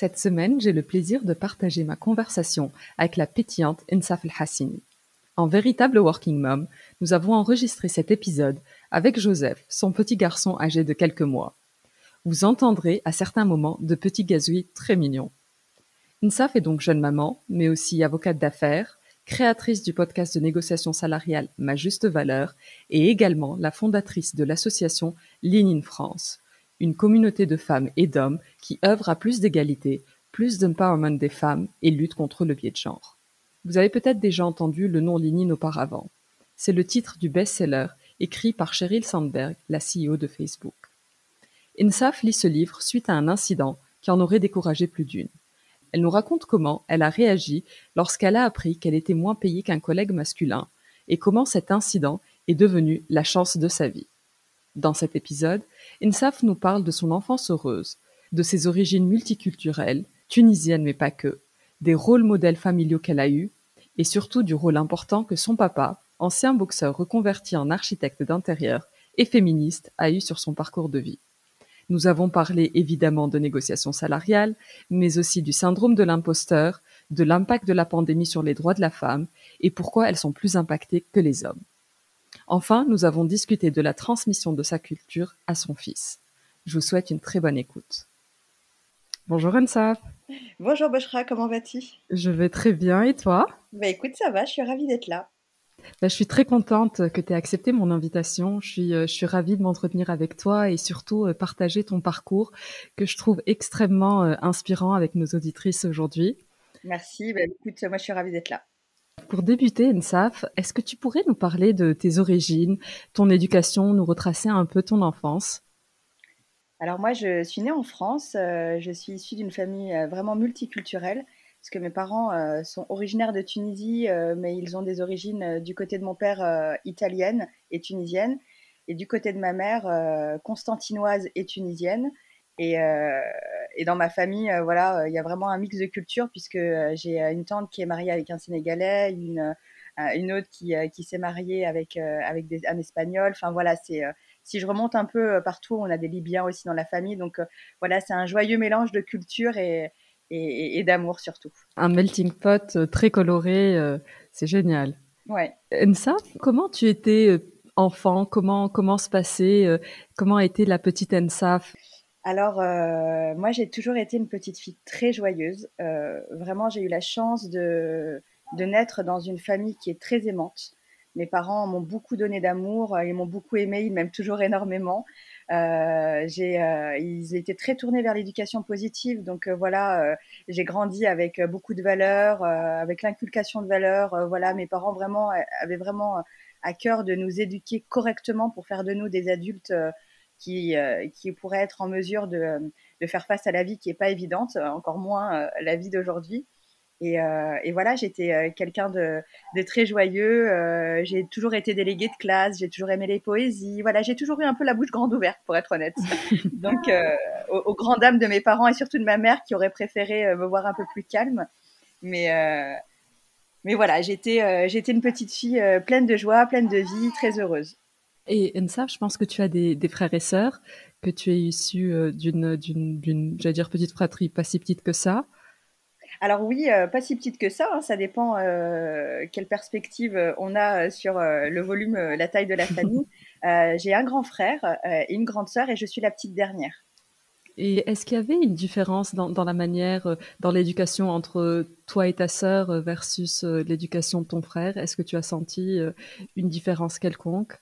Cette semaine, j'ai le plaisir de partager ma conversation avec la pétillante Insaf El-Hassini. En véritable working mom, nous avons enregistré cet épisode avec Joseph, son petit garçon âgé de quelques mois. Vous entendrez à certains moments de petits gazouilles très mignons. Insaf est donc jeune maman, mais aussi avocate d'affaires, créatrice du podcast de négociation salariale Ma Juste Valeur et également la fondatrice de l'association Ligne in France, une communauté de femmes et d'hommes qui œuvrent à plus d'égalité, plus d'empowerment des femmes et lutte contre le biais de genre. Vous avez peut-être déjà entendu le nom Linine auparavant. C'est le titre du best-seller écrit par Sheryl Sandberg, la CEO de Facebook. Insaf lit ce livre suite à un incident qui en aurait découragé plus d'une. Elle nous raconte comment elle a réagi lorsqu'elle a appris qu'elle était moins payée qu'un collègue masculin et comment cet incident est devenu la chance de sa vie. Dans cet épisode, Insaf nous parle de son enfance heureuse, de ses origines multiculturelles, tunisiennes mais pas que, des rôles modèles familiaux qu'elle a eus, et surtout du rôle important que son papa, ancien boxeur reconverti en architecte d'intérieur et féministe, a eu sur son parcours de vie. Nous avons parlé évidemment de négociations salariales, mais aussi du syndrome de l'imposteur, de l'impact de la pandémie sur les droits de la femme et pourquoi elles sont plus impactées que les hommes. Enfin, nous avons discuté de la transmission de sa culture à son fils. Je vous souhaite une très bonne écoute. Bonjour Ansaf. Bonjour Boshra, comment vas-tu? Je vais très bien et toi? Bah écoute, ça va, je suis ravie d'être là. Bah, je suis très contente que tu aies accepté mon invitation. Je suis, euh, je suis ravie de m'entretenir avec toi et surtout euh, partager ton parcours que je trouve extrêmement euh, inspirant avec nos auditrices aujourd'hui. Merci, bah, écoute, moi je suis ravie d'être là. Pour débuter, Nsaf, est-ce que tu pourrais nous parler de tes origines, ton éducation, nous retracer un peu ton enfance? Alors moi, je suis née en France. Euh, je suis issue d'une famille euh, vraiment multiculturelle, parce que mes parents euh, sont originaires de Tunisie, mais ils ont des origines du côté de mon père italienne et tunisienne, et du côté de ma mère constantinoise et tunisienne. Et, et, dans ma famille, euh, voilà, il y a vraiment un mix de cultures puisque euh, j'ai une tante qui est mariée avec un Sénégalais, une, une autre qui, qui s'est mariée avec, avec des, un Espagnol. Enfin voilà, c'est si je remonte un peu partout, on a des Libyens aussi dans la famille. Donc voilà, c'est un joyeux mélange de culture et, et, et d'amour surtout. Un melting pot très coloré, c'est génial. Ouais. Ensa, comment tu étais enfant? Comment comment se passait Comment a été la petite Ensaf alors, euh, moi, j'ai toujours été une petite fille très joyeuse. Euh, vraiment, j'ai eu la chance de, de naître dans une famille qui est très aimante. Mes parents m'ont beaucoup donné d'amour, ils m'ont beaucoup aimé, ils m'aiment toujours énormément. Euh, euh, ils étaient très tournés vers l'éducation positive, donc euh, voilà, euh, j'ai grandi avec beaucoup de valeurs, avec l'inculcation de valeurs. voilà, mes parents vraiment avaient vraiment à cœur de nous éduquer correctement pour faire de nous des adultes qui, euh, qui pourrait être en mesure de, de, faire face à la vie qui n'est pas évidente, encore moins euh, la vie d'aujourd'hui. Et, euh, et, voilà, j'étais quelqu'un de, de, très joyeux. j'ai toujours été déléguée de classe. J'ai toujours aimé les poésies. Voilà, j'ai toujours eu un peu la bouche grande ouverte, pour être honnête. Donc, aux, aux grandes dames de mes parents et surtout de ma mère, qui aurait préféré me voir un peu plus calme. Mais mais voilà, j'étais j'étais une petite fille pleine de joie, pleine de vie, très heureuse. Et Ensa, je pense que tu as des, frères et sœurs, que tu es issu d'une, d'une, j'allais dire petite fratrie, pas si petite que ça. Alors oui, pas si petite que ça, hein, ça dépend quelle perspective on a sur le volume, la taille de la famille. j'ai un grand frère et une grande sœur et je suis la petite dernière. Et est-ce qu'il y avait une différence dans, la manière, euh, dans l'éducation entre toi et ta sœur euh, versus euh, l'éducation de ton frère? Est-ce que tu as senti une différence quelconque?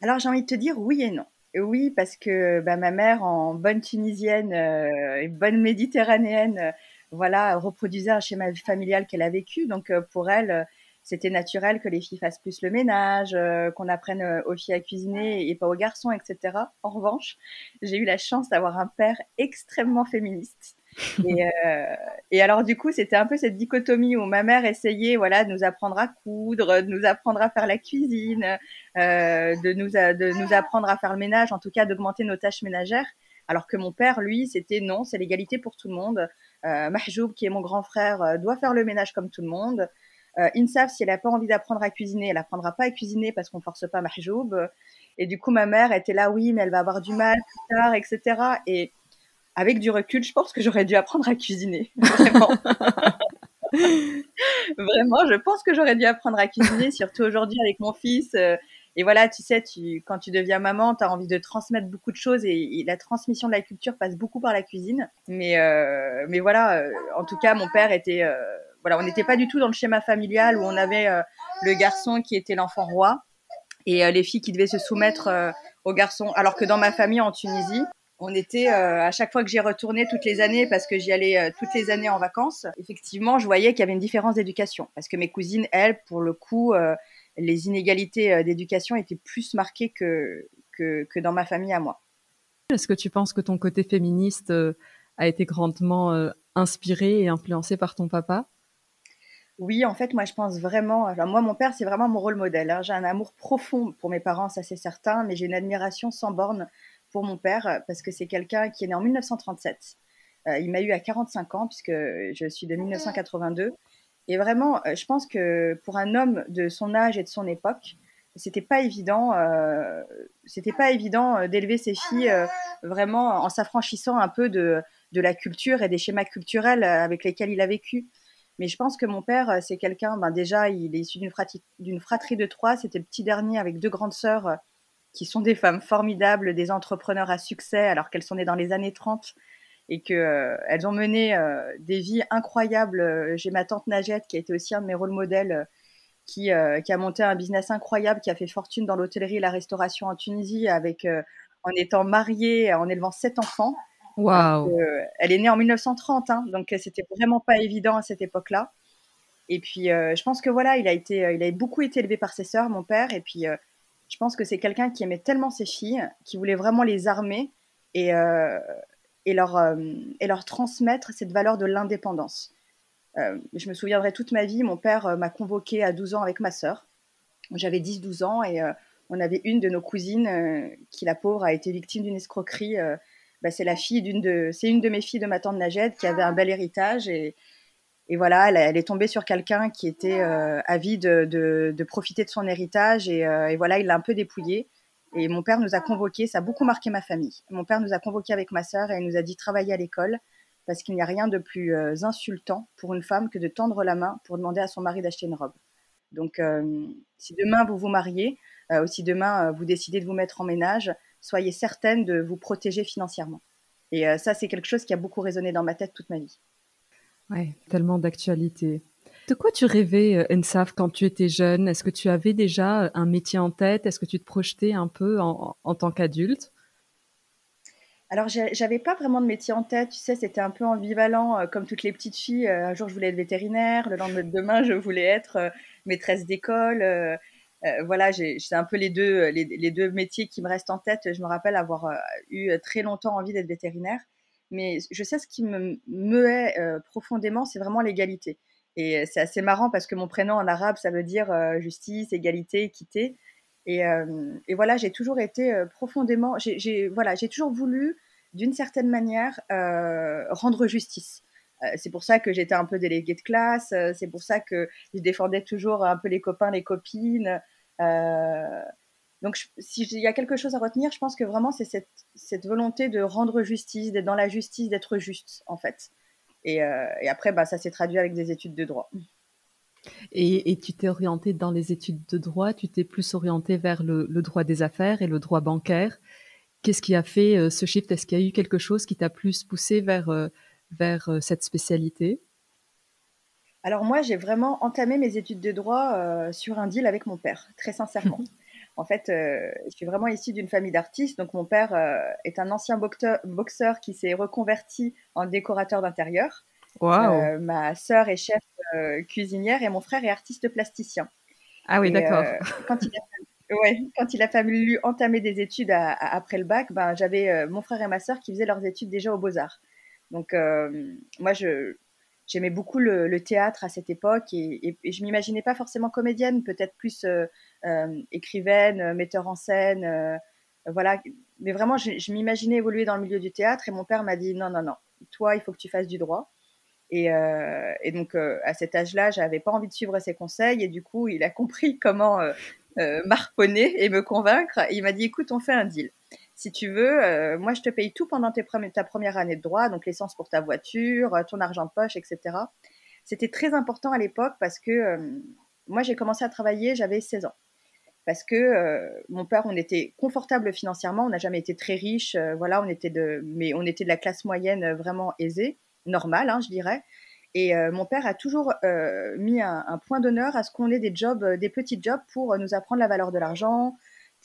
Alors j'ai envie de te dire oui et non. Oui, parce que bah, ma mère, en bonne tunisienne et bonne méditerranéenne, voilà, reproduisait un schéma familial qu'elle a vécu. Donc pour elle, c'était naturel que les filles fassent plus le ménage, euh, qu'on apprenne euh, aux filles à cuisiner et pas aux garçons, etc. En revanche, j'ai eu la chance d'avoir un père extrêmement féministe. Euh, et, alors du coup, c'était un peu cette dichotomie où ma mère essayait, voilà, de nous apprendre à coudre, de nous apprendre à faire la cuisine, de nous de nous apprendre à faire le ménage, en tout cas d'augmenter nos tâches ménagères. Alors que mon père, lui, c'était non, c'est l'égalité pour tout le monde. Mahjoub, qui est mon grand frère, doit faire le ménage comme tout le monde. Euh, Insaf, si elle n'a pas envie d'apprendre à cuisiner, elle apprendra pas à cuisiner parce qu'on force pas Mahjoub. Et du coup, ma mère était là, oui, mais elle va avoir du mal plus tard, etc. Et avec du recul, je pense que j'aurais dû apprendre à cuisiner. Vraiment. Vraiment, je pense que j'aurais dû apprendre à cuisiner, surtout aujourd'hui avec mon fils. Euh, et voilà, tu sais, tu, quand tu deviens maman, tu as envie de transmettre beaucoup de choses et, la transmission de la culture passe beaucoup par la cuisine. Mais, euh, mais voilà, en tout cas, mon père était voilà, on n'était pas du tout dans le schéma familial où on avait euh, le garçon qui était l'enfant roi et euh, les filles qui devaient se soumettre euh, aux garçons. Alors que dans ma famille en Tunisie, on était à chaque fois que j'y retournais toutes les années parce que j'y allais toutes les années en vacances. Effectivement, je voyais qu'il y avait une différence d'éducation parce que mes cousines, elles, pour le coup, les inégalités d'éducation étaient plus marquées que, que, que dans ma famille à moi. Est-ce que tu penses que ton côté féministe a été grandement inspiré et influencé par ton papa? Oui, en fait, moi, je pense vraiment. Alors, moi, mon père, c'est vraiment mon rôle modèle. Hein. J'ai un amour profond pour mes parents, ça c'est certain, mais j'ai une admiration sans borne pour mon père parce que c'est quelqu'un qui est né en 1937. Euh, il m'a eu à 45 ans puisque je suis de 1982. Et vraiment, euh, je pense que pour un homme de son âge et de son époque, c'était pas évident. Euh, c'était pas évident d'élever ses filles vraiment en s'affranchissant un peu de, de la culture et des schémas culturels avec lesquels il a vécu. Mais je pense que mon père, euh, c'est quelqu'un, ben déjà, il est issu d'une fratrie, fratrie, de trois. C'était le petit dernier avec deux grandes sœurs euh, qui sont des femmes formidables, des entrepreneurs à succès, alors qu'elles sont nées dans les années 30 et qu'elles euh, ont mené des vies incroyables. J'ai ma tante Najette, qui a été aussi un de mes rôles modèles, qui, qui, a monté un business incroyable, qui a fait fortune dans l'hôtellerie et la restauration en Tunisie, avec, en étant mariée, en élevant sept enfants. Wow. elle est née en 1930, hein, donc euh, c'était vraiment pas évident à cette époque-là. Et puis, euh, je pense que voilà, il a été, euh, il a beaucoup été élevé par ses sœurs, mon père. Et puis, je pense que c'est quelqu'un qui aimait tellement ses filles, qui voulait vraiment les armer et, leur, et leur transmettre cette valeur de l'indépendance. je me souviendrai toute ma vie, mon père m'a convoqué à 12 ans avec ma sœur. J'avais 10-12 ans et on avait une de nos cousines qui, la pauvre, a été victime d'une escroquerie bah, c'est la fille d'une de, c'est une de mes filles de ma tante Najed qui avait un bel héritage et, et voilà, elle, est tombée sur quelqu'un qui était euh, avide de, de, profiter de son héritage et, euh, et voilà, il l'a un peu dépouillé. Et mon père nous a convoqués, ça a beaucoup marqué ma famille. Mon père nous a convoqués avec ma sœur et il nous a dit travailler à l'école parce qu'il n'y a rien de plus euh, insultant pour une femme que de tendre la main pour demander à son mari d'acheter une robe. Donc, si demain vous vous mariez, ou si demain vous décidez de vous mettre en ménage, soyez certaine de vous protéger financièrement. Et euh, ça, c'est quelque chose qui a beaucoup résonné dans ma tête toute ma vie. Ouais, tellement d'actualité. De quoi tu rêvais, euh, Ensaf, quand tu étais jeune? Est-ce que tu avais déjà euh, un métier en tête? Est-ce que tu te projetais un peu en, tant qu'adulte? Alors, j'avais pas vraiment de métier en tête, tu sais, c'était un peu ambivalent, comme toutes les petites filles. Un jour, je voulais être vétérinaire, le lendemain, je voulais être maîtresse d'école. Euh, voilà, c'est un peu les deux, les, deux métiers qui me restent en tête. Je me rappelle avoir euh, eu très longtemps envie d'être vétérinaire, mais je sais ce qui me meut euh, profondément, c'est vraiment l'égalité. Et c'est assez marrant parce que mon prénom en arabe, ça veut dire justice, égalité, équité. Et, voilà, j'ai toujours été profondément, j'ai voilà, toujours voulu, d'une certaine manière, rendre justice. c'est pour ça que j'étais un peu déléguée de classe, c'est pour ça que je défendais toujours un peu les copains, les copines. Donc, s'il y a quelque chose à retenir, je pense que vraiment, c'est cette, cette, volonté de rendre justice, d'être dans la justice, d'être juste, en fait. Et, euh, et après, bah, ça s'est traduit avec des études de droit. Et, et tu t'es orienté dans les études de droit, tu t'es plus orienté vers le, le, droit des affaires et le droit bancaire. Qu'est-ce qui a fait euh, ce shift? Est-ce qu'il y a eu quelque chose qui t'a plus poussé vers, euh, vers cette spécialité? Alors moi, j'ai vraiment entamé mes études de droit sur un deal avec mon père, très sincèrement. En fait, euh, je suis vraiment issue d'une famille d'artistes. Donc, mon père euh, est un ancien boxeur, boxeur qui s'est reconverti en décorateur d'intérieur. Wow. Euh, ma sœur est chef cuisinière et mon frère est artiste plasticien. Ah oui, d'accord. Quand, il a, ouais, quand il a fallu entamer des études à, à, après le bac, ben, j'avais mon frère et ma sœur qui faisaient leurs études déjà aux Beaux-Arts. Donc, moi, je, j'aimais beaucoup le, théâtre à cette époque et, et, et je m'imaginais pas forcément comédienne, peut-être plus euh, euh, écrivaine, metteur en scène, euh, voilà. Mais vraiment, je, m'imaginais évoluer dans le milieu du théâtre et mon père m'a dit non, non, non, toi, il faut que tu fasses du droit. Et, euh, et donc, euh, à cet âge-là, j'avais pas envie de suivre ses conseils et du coup, il a compris comment euh, m'harponner et me convaincre. Il m'a dit écoute, on fait un deal si tu veux, euh, moi je te paye tout pendant ta première année de droit, donc l'essence pour ta voiture, ton argent de poche, etc. C'était très important à l'époque parce que euh, moi j'ai commencé à travailler, j'avais 16 ans. Parce que euh, mon père, on était confortable financièrement, on n'a jamais été très riche, euh, voilà, on était de, mais on était de la classe moyenne vraiment aisée, normale, hein, je dirais. Et euh, mon père a toujours euh, mis un, un point d'honneur à ce qu'on ait des jobs, euh, des petits jobs pour nous apprendre la valeur de l'argent,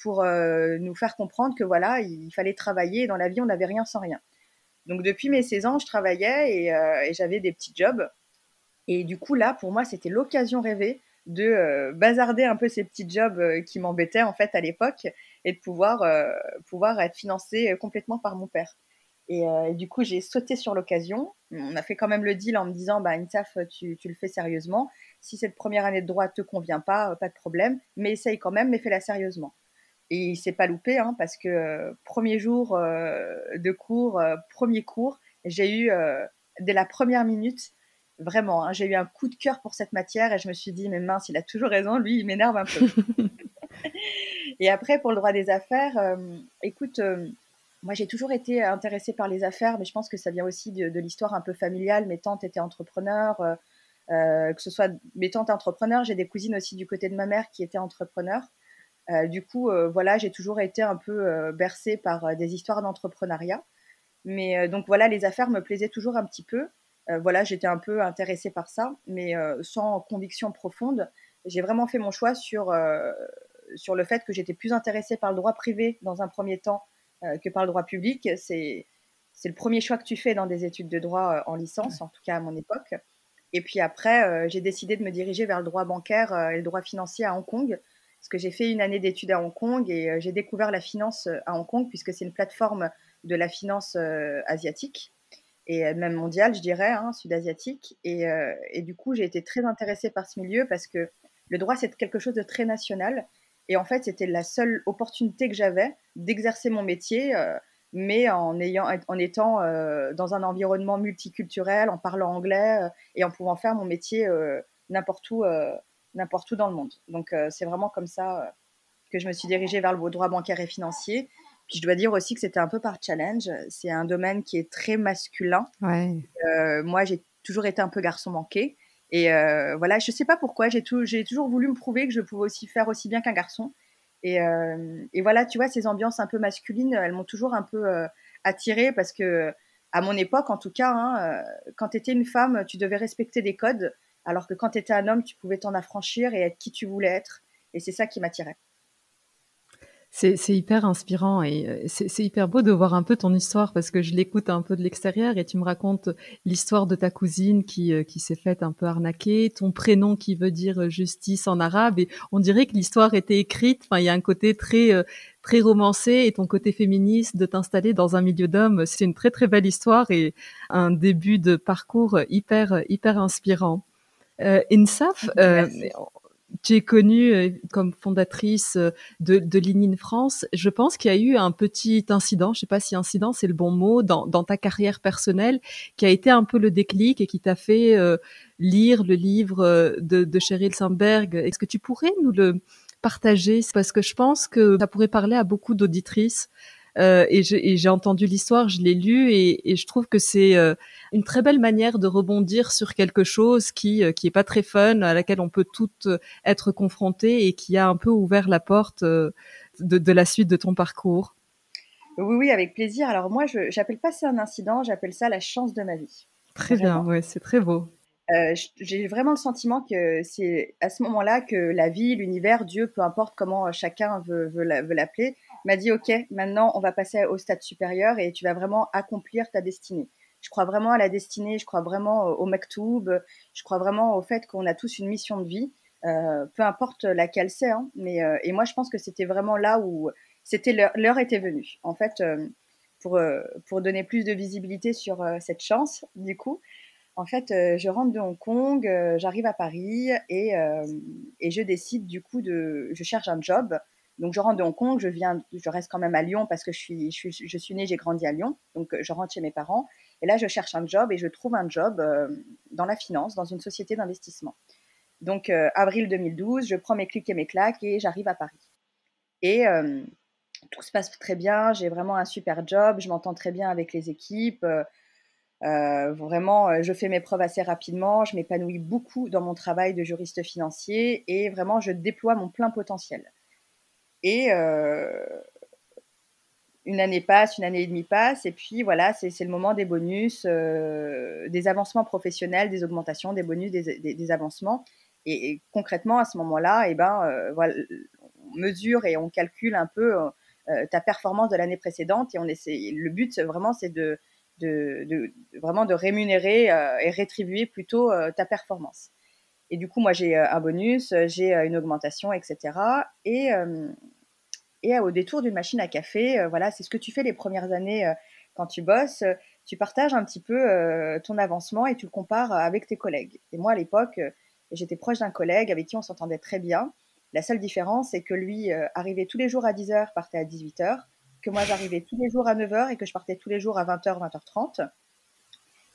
pour euh, nous faire comprendre que voilà, il fallait travailler. Dans la vie, on n'avait rien sans rien. Donc depuis mes 16 ans, je travaillais et, euh, et j'avais des petits jobs. Et du coup, là, pour moi, c'était l'occasion rêvée de euh, bazarder un peu ces petits jobs qui m'embêtaient en fait à l'époque et de pouvoir, pouvoir être financé complètement par mon père. Et, du coup, j'ai sauté sur l'occasion. On a fait quand même le deal en me disant, bah, Insaf, tu, le fais sérieusement. Si cette première année de droit te convient pas, pas de problème, mais essaye quand même, mais fais-la sérieusement. Et il s'est pas loupé, hein, parce que euh, premier jour euh, de cours, euh, premier cours, j'ai eu, dès la première minute, vraiment, hein, j'ai eu un coup de cœur pour cette matière et je me suis dit, mais mince, il a toujours raison, lui, il m'énerve un peu. et après, pour le droit des affaires, écoute, moi j'ai toujours été intéressée par les affaires, mais je pense que ça vient aussi de, de l'histoire un peu familiale. Mes tantes étaient entrepreneurs, que ce soit mes tantes entrepreneurs, j'ai des cousines aussi du côté de ma mère qui étaient entrepreneurs. Euh, du coup, euh, voilà, j'ai toujours été un peu euh, bercée par des histoires d'entrepreneuriat. Mais donc voilà, les affaires me plaisaient toujours un petit peu. Voilà, j'étais un peu intéressée par ça, mais sans conviction profonde. J'ai vraiment fait mon choix sur, sur le fait que j'étais plus intéressée par le droit privé dans un premier temps que par le droit public. C'est c'est le premier choix que tu fais dans des études de droit en licence, en tout cas à mon époque. Et puis après, euh, j'ai décidé de me diriger vers le droit bancaire et le droit financier à Hong Kong, parce que j'ai fait une année d'études à Hong Kong et euh, j'ai découvert la finance à Hong Kong, puisque c'est une plateforme de la finance asiatique et même mondiale, je dirais, hein, sud-asiatique. Et, du coup, j'ai été très intéressée par ce milieu parce que le droit, c'est quelque chose de très national. Et en fait, c'était la seule opportunité que j'avais d'exercer mon métier mais en, ayant, en étant euh, dans un environnement multiculturel, en parlant anglais euh, et en pouvant faire mon métier euh, n'importe où, n'importe où dans le monde. Donc c'est vraiment comme ça que je me suis dirigée vers le droit bancaire et financier. Puis je dois dire aussi que c'était un peu par challenge. C'est un domaine qui est très masculin. Ouais. moi, j'ai toujours été un peu garçon manqué. Et voilà, je sais pas pourquoi, j'ai toujours voulu me prouver que je pouvais aussi faire aussi bien qu'un garçon. Et, euh, et, voilà, tu vois, ces ambiances un peu masculines, elles m'ont toujours un peu euh, attirée parce que, à mon époque, en tout cas, hein, euh, quand tu étais une femme, tu devais respecter des codes, alors que quand tu étais un homme, tu pouvais t'en affranchir et être qui tu voulais être. Et c'est ça qui m'attirait. C'est hyper inspirant et euh, c'est hyper beau de voir un peu ton histoire parce que je l'écoute un peu de l'extérieur et tu me racontes l'histoire de ta cousine qui, euh, s'est faite un peu arnaquer, ton prénom qui veut dire justice en arabe et on dirait que l'histoire était écrite. Enfin, il y a un côté très, euh, très romancé et ton côté féministe de t'installer dans un milieu d'hommes. C'est une très, très belle histoire et un début de parcours hyper, hyper inspirant. Euh, Insaf, euh, tu es connue euh, comme fondatrice euh, de, de France. Je pense qu'il y a eu un petit incident, je ne sais pas si incident c'est le bon mot, dans, dans, ta carrière personnelle, qui a été un peu le déclic et qui t'a fait euh, lire le livre de, de Sheryl Sandberg. Est-ce que tu pourrais nous le partager? Parce que je pense que ça pourrait parler à beaucoup d'auditrices. Euh, et j'ai entendu l'histoire, je l'ai lu et, et, je trouve que c'est euh, une très belle manière de rebondir sur quelque chose qui euh, qui est pas très fun, à laquelle on peut toutes être confrontées et qui a un peu ouvert la porte de, de la suite de ton parcours. Oui, oui, avec plaisir. Alors moi, je j'appelle pas ça un incident, j'appelle ça la chance de ma vie. Très bien, ouais, c'est très beau. Euh, j'ai vraiment le sentiment que c'est à ce moment-là que la vie, l'univers, Dieu, peu importe comment chacun veut, veut l'appeler, m'a dit OK, maintenant on va passer au stade supérieur et tu vas vraiment accomplir ta destinée. Je crois vraiment à la destinée, je crois vraiment au maktoub, je crois vraiment au fait qu'on a tous une mission de vie, euh, peu importe laquelle c'est. Hein, mais euh, et moi je pense que c'était vraiment là où c'était l'heure était venue. En fait, euh, pour pour donner plus de visibilité sur cette chance, du coup, en fait, je rentre de Hong Kong, j'arrive à Paris et, et je décide du coup de, je cherche un job. Donc je rentre de Hong Kong, je viens, je reste quand même à Lyon parce que je suis, je suis, née, j'ai grandi à Lyon, donc je rentre chez mes parents. Et là, je cherche un job et je trouve un job dans la finance, dans une société d'investissement. Donc avril 2012, je prends mes clics et mes claques et j'arrive à Paris. Et tout se passe très bien, j'ai vraiment un super job, je m'entends très bien avec les équipes. Euh, vraiment, euh, je fais mes preuves assez rapidement, je m'épanouis beaucoup dans mon travail de juriste financier et vraiment, je déploie mon plein potentiel. Et euh, une année passe, une année et demie passe, et puis voilà, c'est le moment des bonus, euh, des avancements professionnels, des augmentations, des bonus, des, avancements. Et, concrètement, à ce moment-là, eh ben, euh, voilà, on mesure et on calcule un peu ta performance de l'année précédente, et on essaie. Le but, vraiment, c'est de de, vraiment de rémunérer et rétribuer plutôt ta performance. Et du coup, moi, j'ai un bonus, j'ai une augmentation, etc. Et, et au détour d'une machine à café, voilà, c'est ce que tu fais les premières années quand tu bosses. Tu partages un petit peu ton avancement et tu le compares avec tes collègues. Et moi, à l'époque, j'étais proche d'un collègue avec qui on s'entendait très bien. La seule différence, c'est que lui arrivait tous les jours à 10h, partait à 18h que moi j'arrivais tous les jours à 9h et que je partais tous les jours à 20h, 20h30,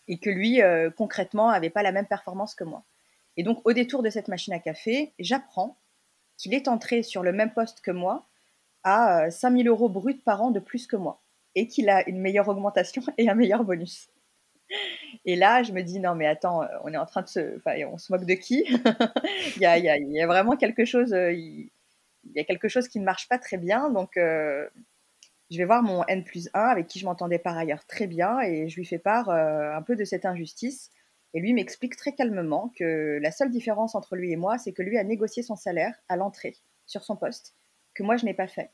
et que lui, euh, concrètement, n'avait pas la même performance que moi. Et donc, au détour de cette machine à café, j'apprends qu'il est entré sur le même poste que moi à 5000 euh, euros bruts par an de plus que moi, et qu'il a une meilleure augmentation et un meilleur bonus. Et là, je me dis, non, mais attends, euh, on est en train de se. Enfin, on se moque de qui il, y a, y a, y a, vraiment quelque chose. Il, y a quelque chose qui ne marche pas très bien. Donc, euh, je vais voir mon N plus 1 avec qui je m'entendais par ailleurs très bien et je lui fais part euh, un peu de cette injustice. Et lui m'explique très calmement que la seule différence entre lui et moi, c'est que lui a négocié son salaire à l'entrée sur son poste, que moi je n'ai pas fait.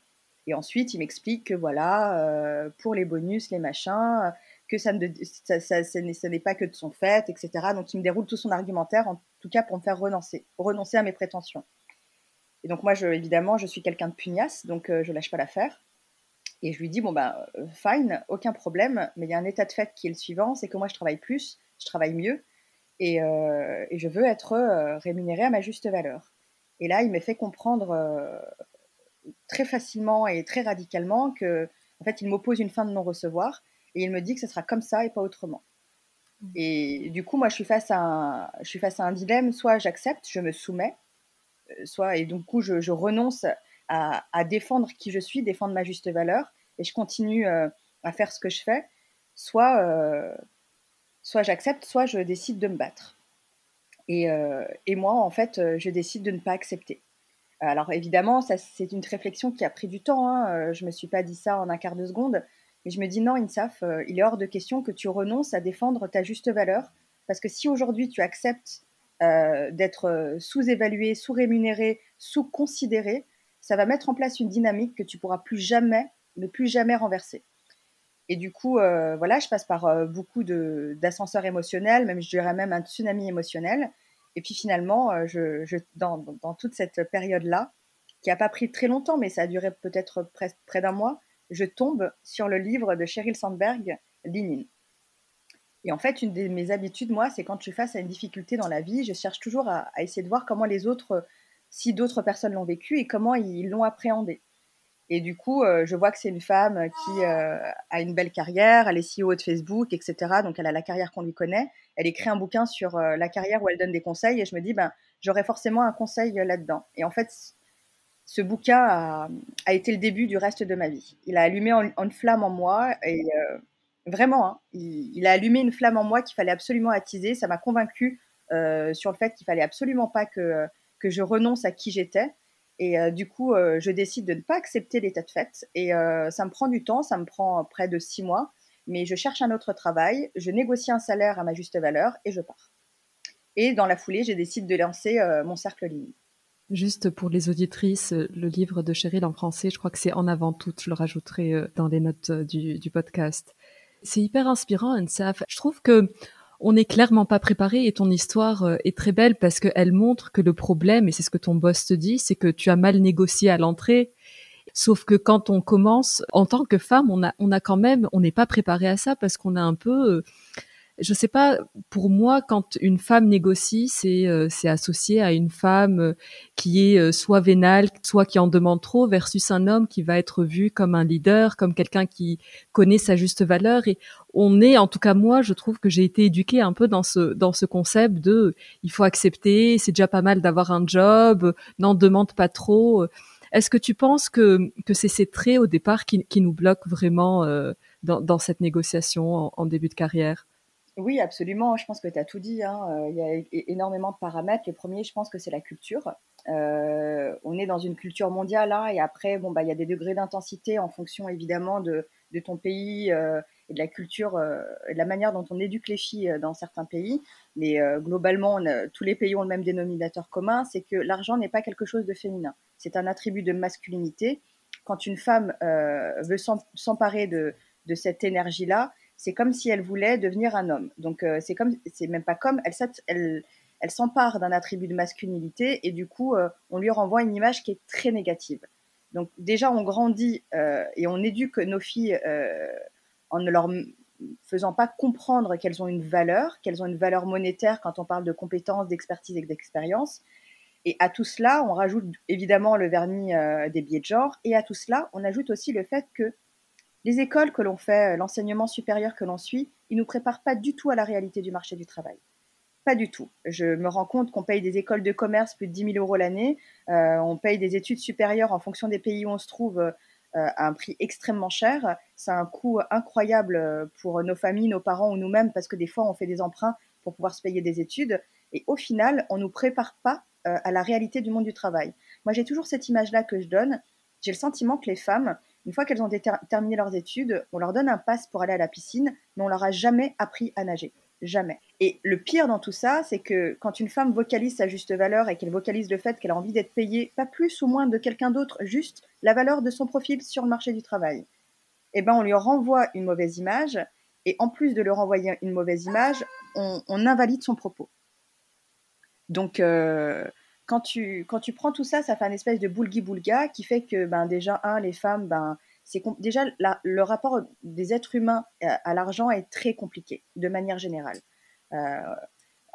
Et ensuite, il m'explique que voilà, euh, pour les bonus, les machins, que ça ne n'est pas que de son fait, etc. Donc il me déroule tout son argumentaire, en tout cas pour me faire renoncer, renoncer à mes prétentions. Et donc moi, évidemment, je suis quelqu'un de pugnace, donc euh, je lâche pas l'affaire. Et je lui dis, bon, ben, fine, aucun problème, mais il y a un état de fait qui est le suivant, c'est que moi, je travaille plus, je travaille mieux, et, euh, je veux être euh, rémunéré à ma juste valeur. Et là, il m'a fait comprendre euh, très facilement et très radicalement que, en fait, il m'oppose une fin de non-recevoir, et il me dit que ce sera comme ça et pas autrement. Mmh. Et du coup, moi, je suis face à un, je suis face à un dilemme, soit j'accepte, je me soumets, soit, et du coup, je, je renonce à, à, défendre qui je suis, défendre ma juste valeur, et je continue euh, à faire ce que je fais, soit, euh, soit j'accepte, soit je décide de me battre. Et, euh, et, moi, en fait, je décide de ne pas accepter. Alors évidemment, c'est une réflexion qui a pris du temps. Hein. Je ne me suis pas dit ça en un quart de seconde. Mais je me dis non, Insaf, il est hors de question que tu renonces à défendre ta juste valeur. Parce que si aujourd'hui tu acceptes euh, d'être sous-évalué, sous-rémunéré, sous-considéré, ça va mettre en place une dynamique que tu pourras plus jamais, ne plus jamais renverser. Et du coup, euh, voilà, je passe par euh, beaucoup d'ascenseurs émotionnels, même je dirais même un tsunami émotionnel. Et puis finalement, euh, je, dans, toute cette période-là, qui n'a pas pris très longtemps, mais ça a duré peut-être près, d'un mois, je tombe sur le livre de Sheryl Sandberg, Linin. Et en fait, une de mes habitudes, moi, c'est quand je suis face à une difficulté dans la vie, je cherche toujours à, à essayer de voir comment les autres si d'autres personnes l'ont vécu et comment ils l'ont appréhendé. Et du coup, euh, je vois que c'est une femme qui euh, a une belle carrière, elle est CEO de Facebook, etc. Donc, elle a la carrière qu'on lui connaît. Elle écrit un bouquin sur euh, la carrière où elle donne des conseils et je me dis, ben, j'aurais forcément un conseil là-dedans. Et en fait, ce bouquin a, été le début du reste de ma vie. Il a allumé une flamme en moi et vraiment, hein, il, a allumé une flamme en moi qu'il fallait absolument attiser. Ça m'a convaincu euh, sur le fait qu'il fallait absolument pas que, que je renonce à qui j'étais. Et euh, du coup, je décide de ne pas accepter l'état de fait. Et ça me prend du temps, ça me prend près de six mois. Mais je cherche un autre travail, je négocie un salaire à ma juste valeur et je pars. Et dans la foulée, j'ai décidé de lancer mon cercle ligne. Juste pour les auditrices, le livre de Cheryl en français, je crois que c'est en avant tout, je le rajouterai euh, dans les notes euh, du, podcast. C'est hyper inspirant, Nsaf. Je trouve que on n'est clairement pas préparé et ton histoire euh, est très belle parce qu'elle montre que le problème, et c'est ce que ton boss te dit, c'est que tu as mal négocié à l'entrée. Sauf que quand on commence, en tant que femme, on a, on a quand même, on n'est pas préparé à ça parce qu'on a un peu, je sais pas, pour moi, quand une femme négocie, c'est euh, c'est associé à une femme euh, qui est euh, soit vénale, soit qui en demande trop, versus un homme qui va être vu comme un leader, comme quelqu'un qui connaît sa juste valeur. Et on est, en tout cas moi, je trouve que j'ai été éduquée un peu dans ce dans ce concept de il faut accepter, c'est déjà pas mal d'avoir un job, n'en demande pas trop. Est-ce que tu penses que que c'est ces traits au départ qui, qui nous bloquent vraiment dans, dans cette négociation en début de carrière? Oui, absolument. Je pense que tu as tout dit. Hein. Euh, il y a énormément de paramètres. Le premier, je pense que c'est la culture. Euh, on est dans une culture mondiale là, et après, bon, bah, il y a des degrés d'intensité en fonction évidemment de, ton pays euh, et de la culture de la manière dont on éduque les filles dans certains pays. Mais globalement, tous les pays ont le même dénominateur commun, c'est que l'argent n'est pas quelque chose de féminin. C'est un attribut de masculinité. Quand une femme veut s'emparer de cette énergie-là, c'est comme si elle voulait devenir un homme. Donc euh, c'est comme, c'est même pas comme, elle, elle, s'empare d'un attribut de masculinité et du coup euh, on lui renvoie une image qui est très négative. Donc déjà on grandit euh, et on éduque nos filles en ne leur faisant pas comprendre qu'elles ont une valeur, qu'elles ont une valeur monétaire quand on parle de compétences, d'expertise et d'expérience. Et à tout cela, on rajoute évidemment le vernis des biais de genre, et à tout cela, on ajoute aussi le fait que les écoles que l'on fait, euh, l'enseignement supérieur que l'on suit, ils nous préparent pas du tout à la réalité du marché du travail. Pas du tout. Je me rends compte qu'on paye des écoles de commerce plus de 10 000 euros l'année, euh, on paye des études supérieures en fonction des pays où on se trouve euh, à un prix extrêmement cher. C'est un coût incroyable pour nos familles, nos parents ou nous-mêmes parce que des fois on fait des emprunts pour pouvoir se payer des études. Et au final, on ne nous prépare pas à la réalité du monde du travail. Moi, j'ai toujours cette image-là que je donne. J'ai le sentiment que les femmes, une fois qu'elles ont terminé leurs études, on leur donne un pass pour aller à la piscine, mais on leur a jamais appris à nager. Jamais. Et le pire dans tout ça, c'est que quand une femme vocalise sa juste valeur et qu'elle vocalise le fait qu'elle a envie d'être payée, pas plus ou moins de quelqu'un d'autre, juste la valeur de son profil sur le marché du travail, eh ben on lui renvoie une mauvaise image, et en plus de lui renvoyer une mauvaise image, on, invalide son propos. Donc, euh, quand tu, quand tu prends tout ça, ça fait un espèce de boulgui-boulga qui fait que ben, déjà, un, les femmes, ben, c'est déjà le rapport des êtres humains à, l'argent est très compliqué de manière générale. Euh,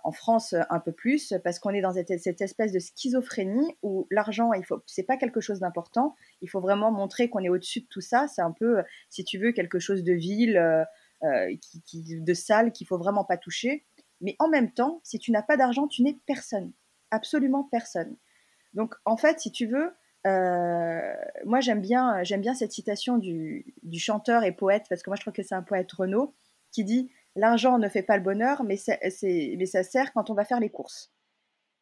en France, un peu plus, parce qu'on est dans cette, espèce de schizophrénie où l'argent, il faut, c'est pas quelque chose d'important. Il faut vraiment montrer qu'on est au-dessus de tout ça. C'est un peu, si tu veux, quelque chose de vil, euh, euh, qui, de sale, qu'il faut vraiment pas toucher. Mais en même temps, si tu n'as pas d'argent, tu n'es personne absolument personne. Donc en fait, si tu veux, euh, moi j'aime bien, j'aime bien cette citation du, chanteur et poète, parce que moi je trouve que c'est un poète Renaud, qui dit L'argent ne fait pas le bonheur, mais, ça sert quand on va faire les courses.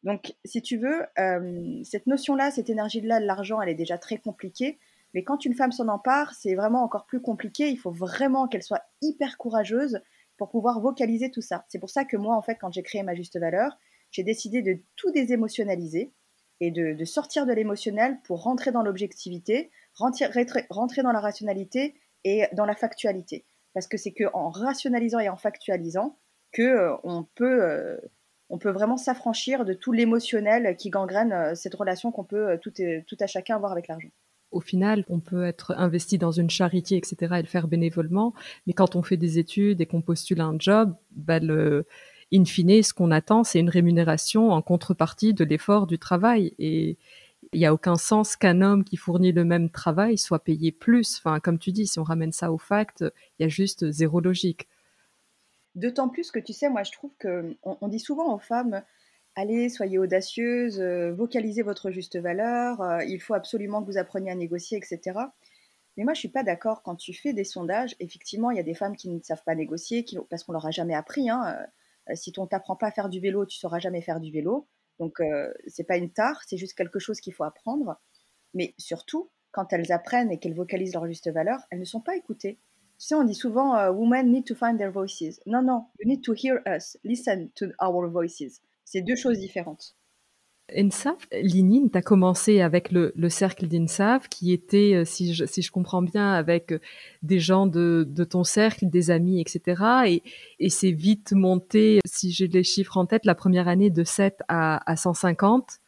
Donc si tu veux, euh, cette notion-là, cette énergie-là de l'argent, elle est déjà très compliquée. Mais quand une femme s'en empare, c'est vraiment encore plus compliqué. Il faut vraiment qu'elle soit hyper courageuse pour pouvoir vocaliser tout ça. C'est pour ça que moi, en fait, quand j'ai créé ma juste valeur, j'ai décidé de tout désémotionnaliser et de, sortir de l'émotionnel pour rentrer dans l'objectivité, rentrer, dans la rationalité et dans la factualité. Parce que c'est qu'en rationalisant et en factualisant que euh, on peut euh, on peut vraiment s'affranchir de tout l'émotionnel qui gangrène euh, cette relation qu'on peut tout, tout à chacun avoir avec l'argent au final, on peut être investi dans une charité, etc., et le faire bénévolement. Mais quand on fait des études et qu'on postule un job, bah le, in fine, ce qu'on attend, c'est une rémunération en contrepartie de l'effort du travail. Et il n'y a aucun sens qu'un homme qui fournit le même travail soit payé plus. Enfin, comme tu dis, si on ramène ça au fact, il y a juste zéro logique. D'autant plus que tu sais, moi je trouve que on, dit souvent aux femmes allez, soyez audacieuse, vocalisez votre juste valeur, il faut absolument que vous appreniez à négocier, etc. Mais moi, je suis pas d'accord. Quand tu fais des sondages, effectivement, il y a des femmes qui ne savent pas négocier, parce qu'on leur a jamais appris. Hein. Si on t'apprend pas à faire du vélo, tu sauras jamais faire du vélo. Donc, euh, c'est pas une tare, c'est juste quelque chose qu'il faut apprendre. Mais surtout, quand elles apprennent et qu'elles vocalisent leur juste valeur, elles ne sont pas écoutées. Tu sais, on dit souvent euh, Women need to find their voices. Non, non, you need to hear us, listen to our voices. C'est deux choses différentes. INSAF, Linine, tu as commencé avec le, cercle d'INSAF qui était, euh, si je, si je comprends bien, avec euh, des gens de, ton cercle, des amis, etc. Et, et c'est vite monté, si j'ai les chiffres en tête, la première année de 7 à, à 150.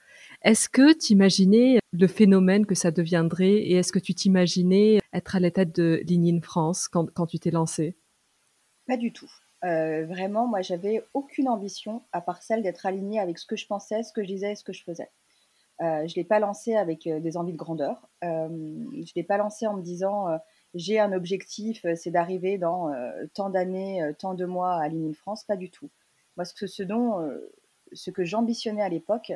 Est-ce que tu imaginais le phénomène que ça deviendrait et est-ce que tu t'imaginais être à la tête de Linine France quand, quand tu t'es lancé? Pas du tout. Euh, vraiment, moi, j'avais aucune ambition à part celle d'être alignée avec ce que je pensais, ce que je disais ce que je faisais. Euh, je ne l'ai pas lancé avec euh, des envies de grandeur. je ne l'ai pas lancé en me disant j'ai un objectif, c'est d'arriver dans tant d'années, tant de mois à Ligne France. Pas du tout. Moi, ce ce dont, ce que j'ambitionnais à l'époque,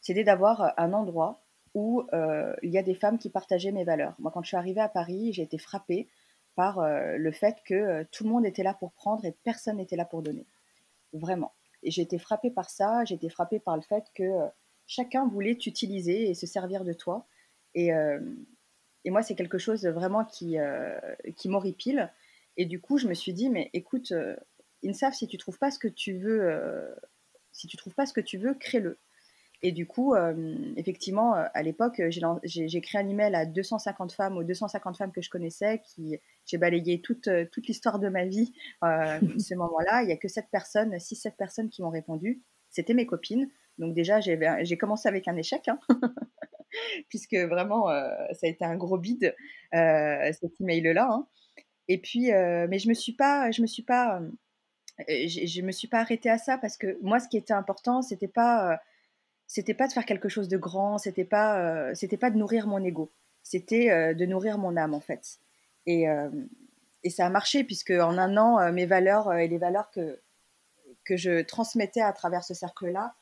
c'était d'avoir un endroit où il y a des femmes qui partageaient mes valeurs. Moi, quand je suis arrivée à Paris, j'ai été frappée par euh, le fait que euh, tout le monde était là pour prendre et personne n'était là pour donner. Vraiment. Et j'ai été frappée par ça, j'ai été frappée par le fait que euh, chacun voulait t'utiliser et se servir de toi. Et, et moi, c'est quelque chose vraiment qui, qui m'horripile. Et du coup, je me suis dit, mais écoute, Insaf, si tu trouves pas ce que tu veux, si tu trouves pas ce que tu veux, crée-le. Et du coup, euh, effectivement, euh, à l'époque, j'ai créé un email à 250 femmes, aux 250 femmes que je connaissais, qui j'ai balayé toute, euh, toute l'histoire de ma vie. Euh, ce moment-là, il n'y a que 7 personnes, 6-7 personnes qui m'ont répondu. C'était mes copines. Donc déjà, j'ai commencé avec un échec, hein. puisque vraiment, ça a été un gros bide, cet email-là. Hein. Et puis, mais je me suis pas, je me suis pas, je, je, me suis pas arrêtée à ça parce que moi, ce qui était important, c'était pas c'était pas de faire quelque chose de grand, c'était pas, euh, c'était pas de nourrir mon ego, c'était euh, de nourrir mon âme en fait. Et, euh, et, ça a marché puisque en un an, mes valeurs et les valeurs que que je transmettais à travers ce cercle-là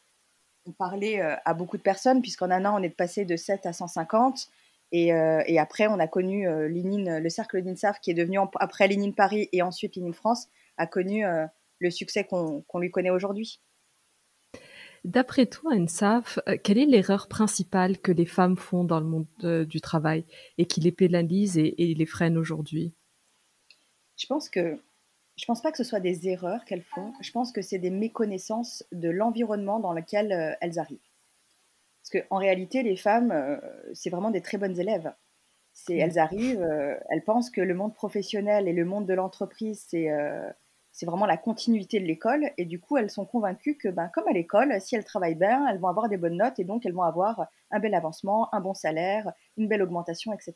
ont parlé à beaucoup de personnes puisqu'en un an, on est passé de 7 à 150. Et, et après, on a connu le cercle d'INSAF qui est devenu après Linine Paris et ensuite Linine France a connu le succès qu'on lui connaît aujourd'hui. D'après toi, Ensaf, euh, quelle est l'erreur principale que les femmes font dans le monde euh, du travail et qui les pénalise et, les freine aujourd'hui? Je pense que je pense pas que ce soit des erreurs qu'elles font. Je pense que c'est des méconnaissances de l'environnement dans lequel euh, elles arrivent. Parce qu'en réalité, les femmes, c'est vraiment des très bonnes élèves. C'est, mmh. elles arrivent, elles pensent que le monde professionnel et le monde de l'entreprise, c'est c'est vraiment la continuité de l'école. Et du coup, elles sont convaincues que, ben, comme à l'école, si elles travaillent bien, elles vont avoir des bonnes notes et donc elles vont avoir un bel avancement, un bon salaire, une belle augmentation, etc.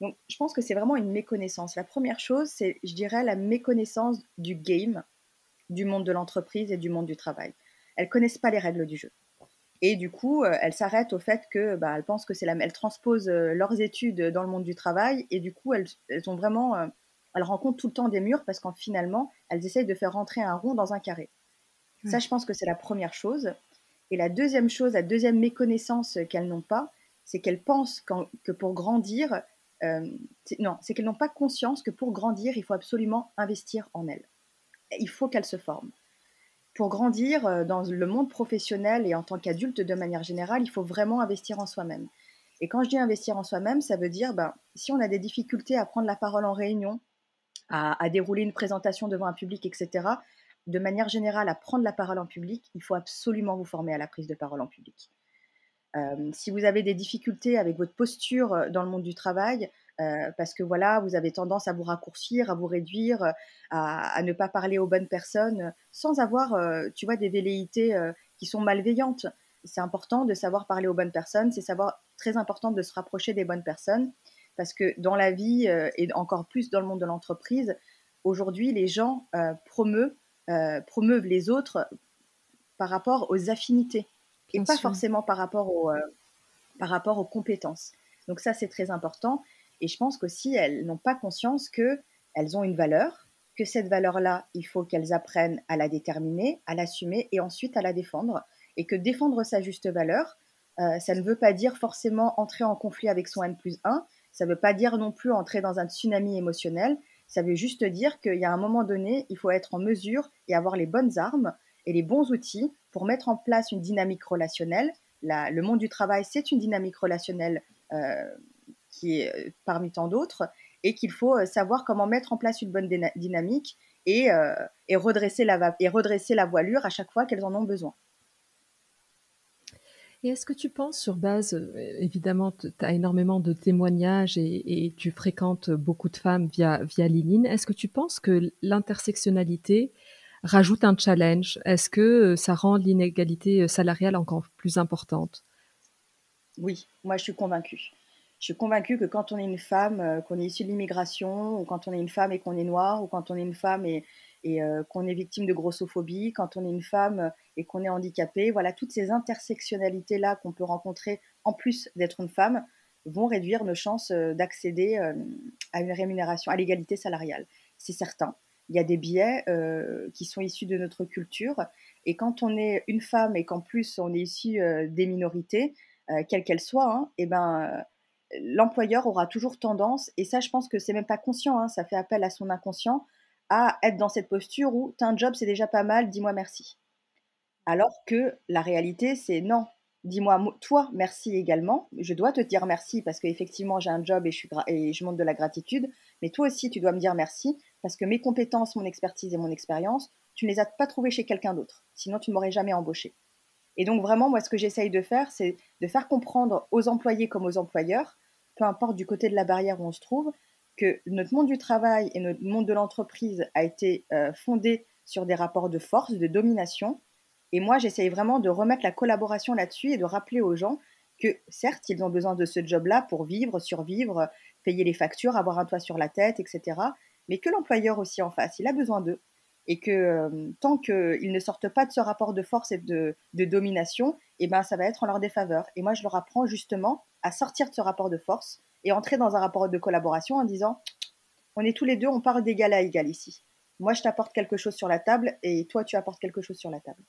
Donc, je pense que c'est vraiment une méconnaissance. La première chose, c'est, je dirais, la méconnaissance du game, du monde de l'entreprise et du monde du travail. Elles connaissent pas les règles du jeu. Et du coup, euh, elles s'arrêtent au fait que, bah, elles pensent que c'est la, elles transposent euh, leurs études dans le monde du travail et du coup, elles, elles ont vraiment euh, elles rencontrent tout le temps des murs parce qu'en finalement, elles essayent de faire rentrer un rond dans un carré. Ça, je pense que c'est la première chose. Et la deuxième chose, la deuxième méconnaissance qu'elles n'ont pas, c'est qu'elles pensent que pour grandir, euh, non, c'est qu'elles n'ont pas conscience que pour grandir, il faut absolument investir en elles. Il faut qu'elles se forment. Pour grandir euh, dans le monde professionnel et en tant qu'adulte de manière générale, il faut vraiment investir en soi-même. Et quand je dis investir en soi-même, ça veut dire, ben, si on a des difficultés à prendre la parole en réunion, à, dérouler une présentation devant un public, etc., de manière générale, à prendre la parole en public, il faut absolument vous former à la prise de parole en public. Euh, si vous avez des difficultés avec votre posture euh, dans le monde du travail, euh, parce que voilà, vous avez tendance à vous raccourcir, à vous réduire, à, ne pas parler aux bonnes personnes, sans avoir, tu vois, des velléités qui sont malveillantes. C'est important de savoir parler aux bonnes personnes, c'est savoir très important de se rapprocher des bonnes personnes parce que dans la vie euh, et encore plus dans le monde de l'entreprise, aujourd'hui, les gens euh, promeuvent, euh, promeuvent les autres par rapport aux affinités et pas forcément par rapport, au, par rapport aux compétences. Donc ça, c'est très important. Et je pense qu'aussi, elles n'ont pas conscience qu'elles ont une valeur, que cette valeur-là, il faut qu'elles apprennent à la déterminer, à l'assumer et ensuite à la défendre. et que défendre sa juste valeur, euh, ça ne veut pas dire forcément entrer en conflit avec son N plus 1, ça ne veut pas dire non plus entrer dans un tsunami émotionnel, ça veut juste dire qu'il y a un moment donné, il faut être en mesure et avoir les bonnes armes et les bons outils pour mettre en place une dynamique relationnelle. le monde du travail, c'est une dynamique relationnelle euh, qui est euh, parmi tant d'autres, et qu'il faut savoir comment mettre en place une bonne dynamique et redresser la voilure à chaque fois qu'elles en ont besoin. Et est-ce que tu penses sur base, euh, évidemment, tu as énormément de témoignages et, tu fréquentes beaucoup de femmes via, via est-ce que tu penses que l'intersectionnalité rajoute un challenge? Est-ce que euh, ça rend l'inégalité euh, salariale encore plus importante? Oui, moi je suis convaincue. Je suis convaincue que quand on est une femme, qu'on est issu de l'immigration, ou quand on est une femme et qu'on est noire, ou quand on est une femme et, et qu'on est victime de grossophobie, quand on est une femme et qu'on est handicapé. Voilà, toutes ces intersectionnalités-là qu'on peut rencontrer en plus d'être une femme vont réduire nos chances d'accéder à une rémunération, à l'égalité salariale. C'est certain. Il y a des biais qui sont issus de notre culture. Et quand on est une femme et qu'en plus on est issu des minorités, quelles qu'elles soient, hein, eh ben, l'employeur aura toujours tendance, et ça je pense que c'est même pas conscient, hein, ça fait appel à son inconscient, à être dans cette posture où t'as un job, c'est déjà pas mal, dis-moi merci. Alors que la réalité, c'est non. Dis-moi, toi, merci également. Je dois te dire merci parce qu'effectivement, j'ai un job et je, suis montre de la gratitude. Mais toi aussi, tu dois me dire merci parce que mes compétences, mon expertise et mon expérience, tu ne les as pas trouvées chez quelqu'un d'autre. Sinon, tu ne m'aurais jamais embauché. Et donc, vraiment, moi, ce que j'essaye de faire, c'est de faire comprendre aux employés comme aux employeurs, peu importe du côté de la barrière où on se trouve, que notre monde du travail et notre monde de l'entreprise a été euh, fondé sur des rapports de force, de domination, et moi, j'essaye vraiment de remettre la collaboration là-dessus et de rappeler aux gens que certes, ils ont besoin de ce job-là pour vivre, survivre, payer les factures, avoir un toit sur la tête, etc. Mais que l'employeur aussi en face, il a besoin d'eux. Et que euh, tant qu'ils ne sortent pas de ce rapport de force et de, domination, eh ben, ça va être en leur défaveur. Et moi, je leur apprends justement à sortir de ce rapport de force et entrer dans un rapport de collaboration en disant, on est tous les deux, on parle d'égal à égal ici. Moi, je t'apporte quelque chose sur la table et toi, tu apportes quelque chose sur la table.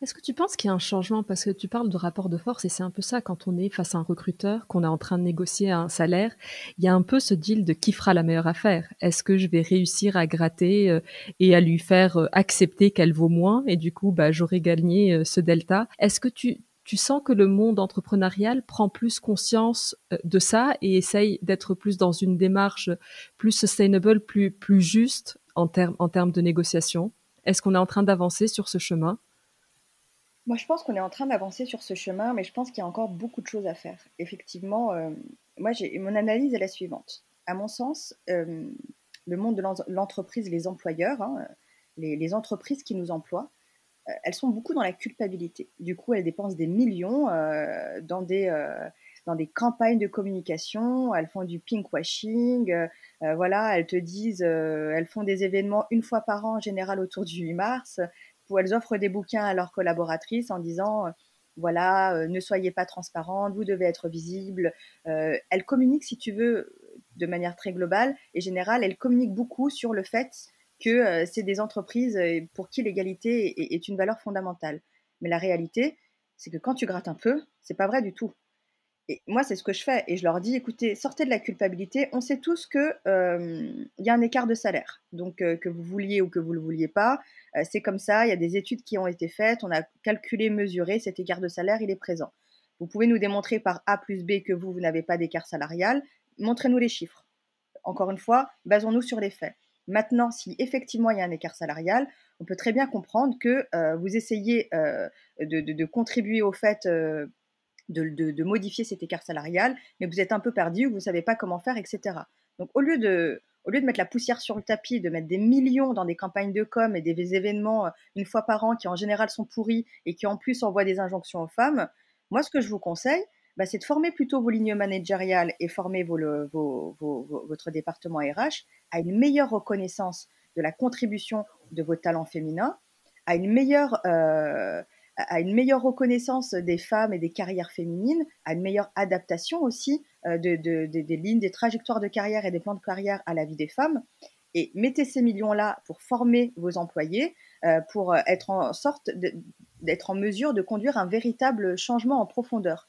Est-ce que tu penses qu'il y a un changement? Parce que tu parles de rapport de force et c'est un peu ça quand on est face à un recruteur, qu'on est en train de négocier un salaire. Il y a un peu ce deal de qui fera la meilleure affaire. Est-ce que je vais réussir à gratter euh, et à lui faire euh, accepter qu'elle vaut moins et du coup, bah, j'aurai gagné euh, ce delta? Est-ce que tu, tu sens que le monde entrepreneurial prend plus conscience de ça et essaye d'être plus dans une démarche plus sustainable, plus, juste en termes en termes de négociation Est-ce qu'on est en train d'avancer sur ce chemin? Moi, je pense qu'on est en train d'avancer sur ce chemin, mais je pense qu'il y a encore beaucoup de choses à faire. Effectivement, euh, mon analyse est la suivante. À mon sens, euh, le monde de l'entreprise, les employeurs, hein, les, entreprises qui nous emploient, euh, elles sont beaucoup dans la culpabilité. Du coup, elles dépensent des millions dans des dans des campagnes de communication, elles font du pinkwashing, voilà, elles te disent, elles font des événements une fois par an en général autour du 8 mars, où elles offrent des bouquins à leurs collaboratrices en disant euh, voilà, euh, ne soyez pas transparente, vous devez être visible. Euh, elles communiquent, si tu veux, de manière très globale et générale, elles communiquent beaucoup sur le fait que c'est des entreprises pour qui l'égalité est, une valeur fondamentale. Mais la réalité, c'est que quand tu grattes un peu, c'est pas vrai du tout. Et moi, c'est ce que je fais. Et je leur dis, écoutez, sortez de la culpabilité. On sait tous qu'il euh, y a un écart de salaire. Donc, euh, que vous vouliez ou que vous ne le vouliez pas, euh, c'est comme ça. Il y a des études qui ont été faites. On a calculé, mesuré. Cet écart de salaire, il est présent. Vous pouvez nous démontrer par A plus B que vous, vous n'avez pas d'écart salarial. Montrez-nous les chiffres. Encore une fois, basons-nous sur les faits. Maintenant, si effectivement il y a un écart salarial, on peut très bien comprendre que vous essayez de, de, contribuer au fait de, modifier cet écart salarial, mais vous êtes un peu perdu, vous ne savez pas comment faire, etc. Donc au lieu de, mettre la poussière sur le tapis, de mettre des millions dans des campagnes de com et des événements euh, une fois par an qui en général sont pourris et qui en plus envoient des injonctions aux femmes, moi ce que je vous conseille, bah, c'est de former plutôt vos lignes managériales et former votre département RH à une meilleure reconnaissance de la contribution de vos talents féminins, à une meilleure euh, à une meilleure reconnaissance des femmes et des carrières féminines, à une meilleure adaptation aussi euh, de, des lignes, des trajectoires de carrière et des plans de carrière à la vie des femmes. Et mettez ces millions-là pour former vos employés, euh, pour être en sorte d'être en mesure de conduire un véritable changement en profondeur.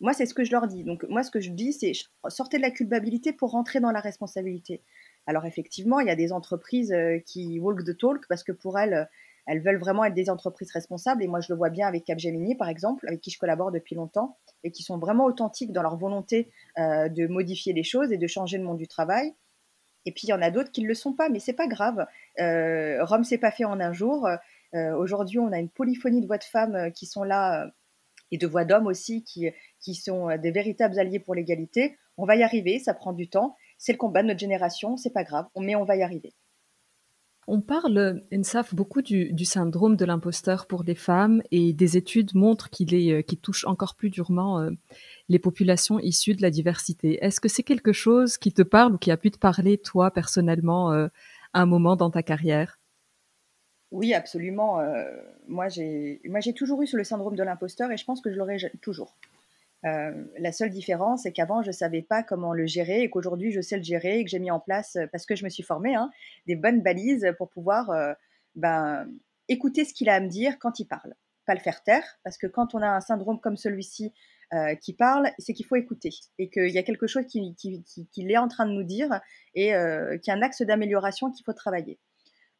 Moi, c'est ce que je leur dis. Donc, moi, ce que je dis, c'est sortez de la culpabilité pour rentrer dans la responsabilité. Alors, effectivement, il y a des entreprises euh, qui walk the talk parce que pour elles, elles veulent vraiment être des entreprises responsables. Et moi, je le vois bien avec Capgemini, par exemple, avec qui je collabore depuis longtemps et qui sont vraiment authentiques dans leur volonté euh, de modifier les choses et de changer le monde du travail. Et puis, il y en a d'autres qui ne le sont pas, mais c'est pas grave. Euh, Rome s'est pas fait en un jour. Euh, aujourd'hui, on a une polyphonie de voix de femmes qui sont là et de voix d'hommes aussi qui, qui sont des véritables alliés pour l'égalité. On va y arriver, ça prend du temps. C'est le combat de notre génération, c'est pas grave, mais on va y arriver. On parle, Ensaf, beaucoup du, syndrome de l'imposteur pour les femmes et des études montrent qu'il euh, touche encore plus durement euh, les populations issues de la diversité. Est-ce que c'est quelque chose qui te parle ou qui a pu te parler, toi, personnellement, euh, à un moment dans ta carrière? Oui, absolument. moi, j'ai toujours eu le syndrome de l'imposteur et je pense que je l'aurai toujours. Euh, la seule différence, c'est qu'avant, je ne savais pas comment le gérer et qu'aujourd'hui, je sais le gérer et que j'ai mis en place, euh, parce que je me suis formée, hein, des bonnes balises pour pouvoir euh, ben, écouter ce qu'il a à me dire quand il parle. Pas le faire taire, parce que quand on a un syndrome comme celui-ci qui parle, c'est qu'il faut écouter et qu'il y a quelque chose qu'il qui, qui, est en train de nous dire et euh, qu'il y a un axe d'amélioration qu'il faut travailler.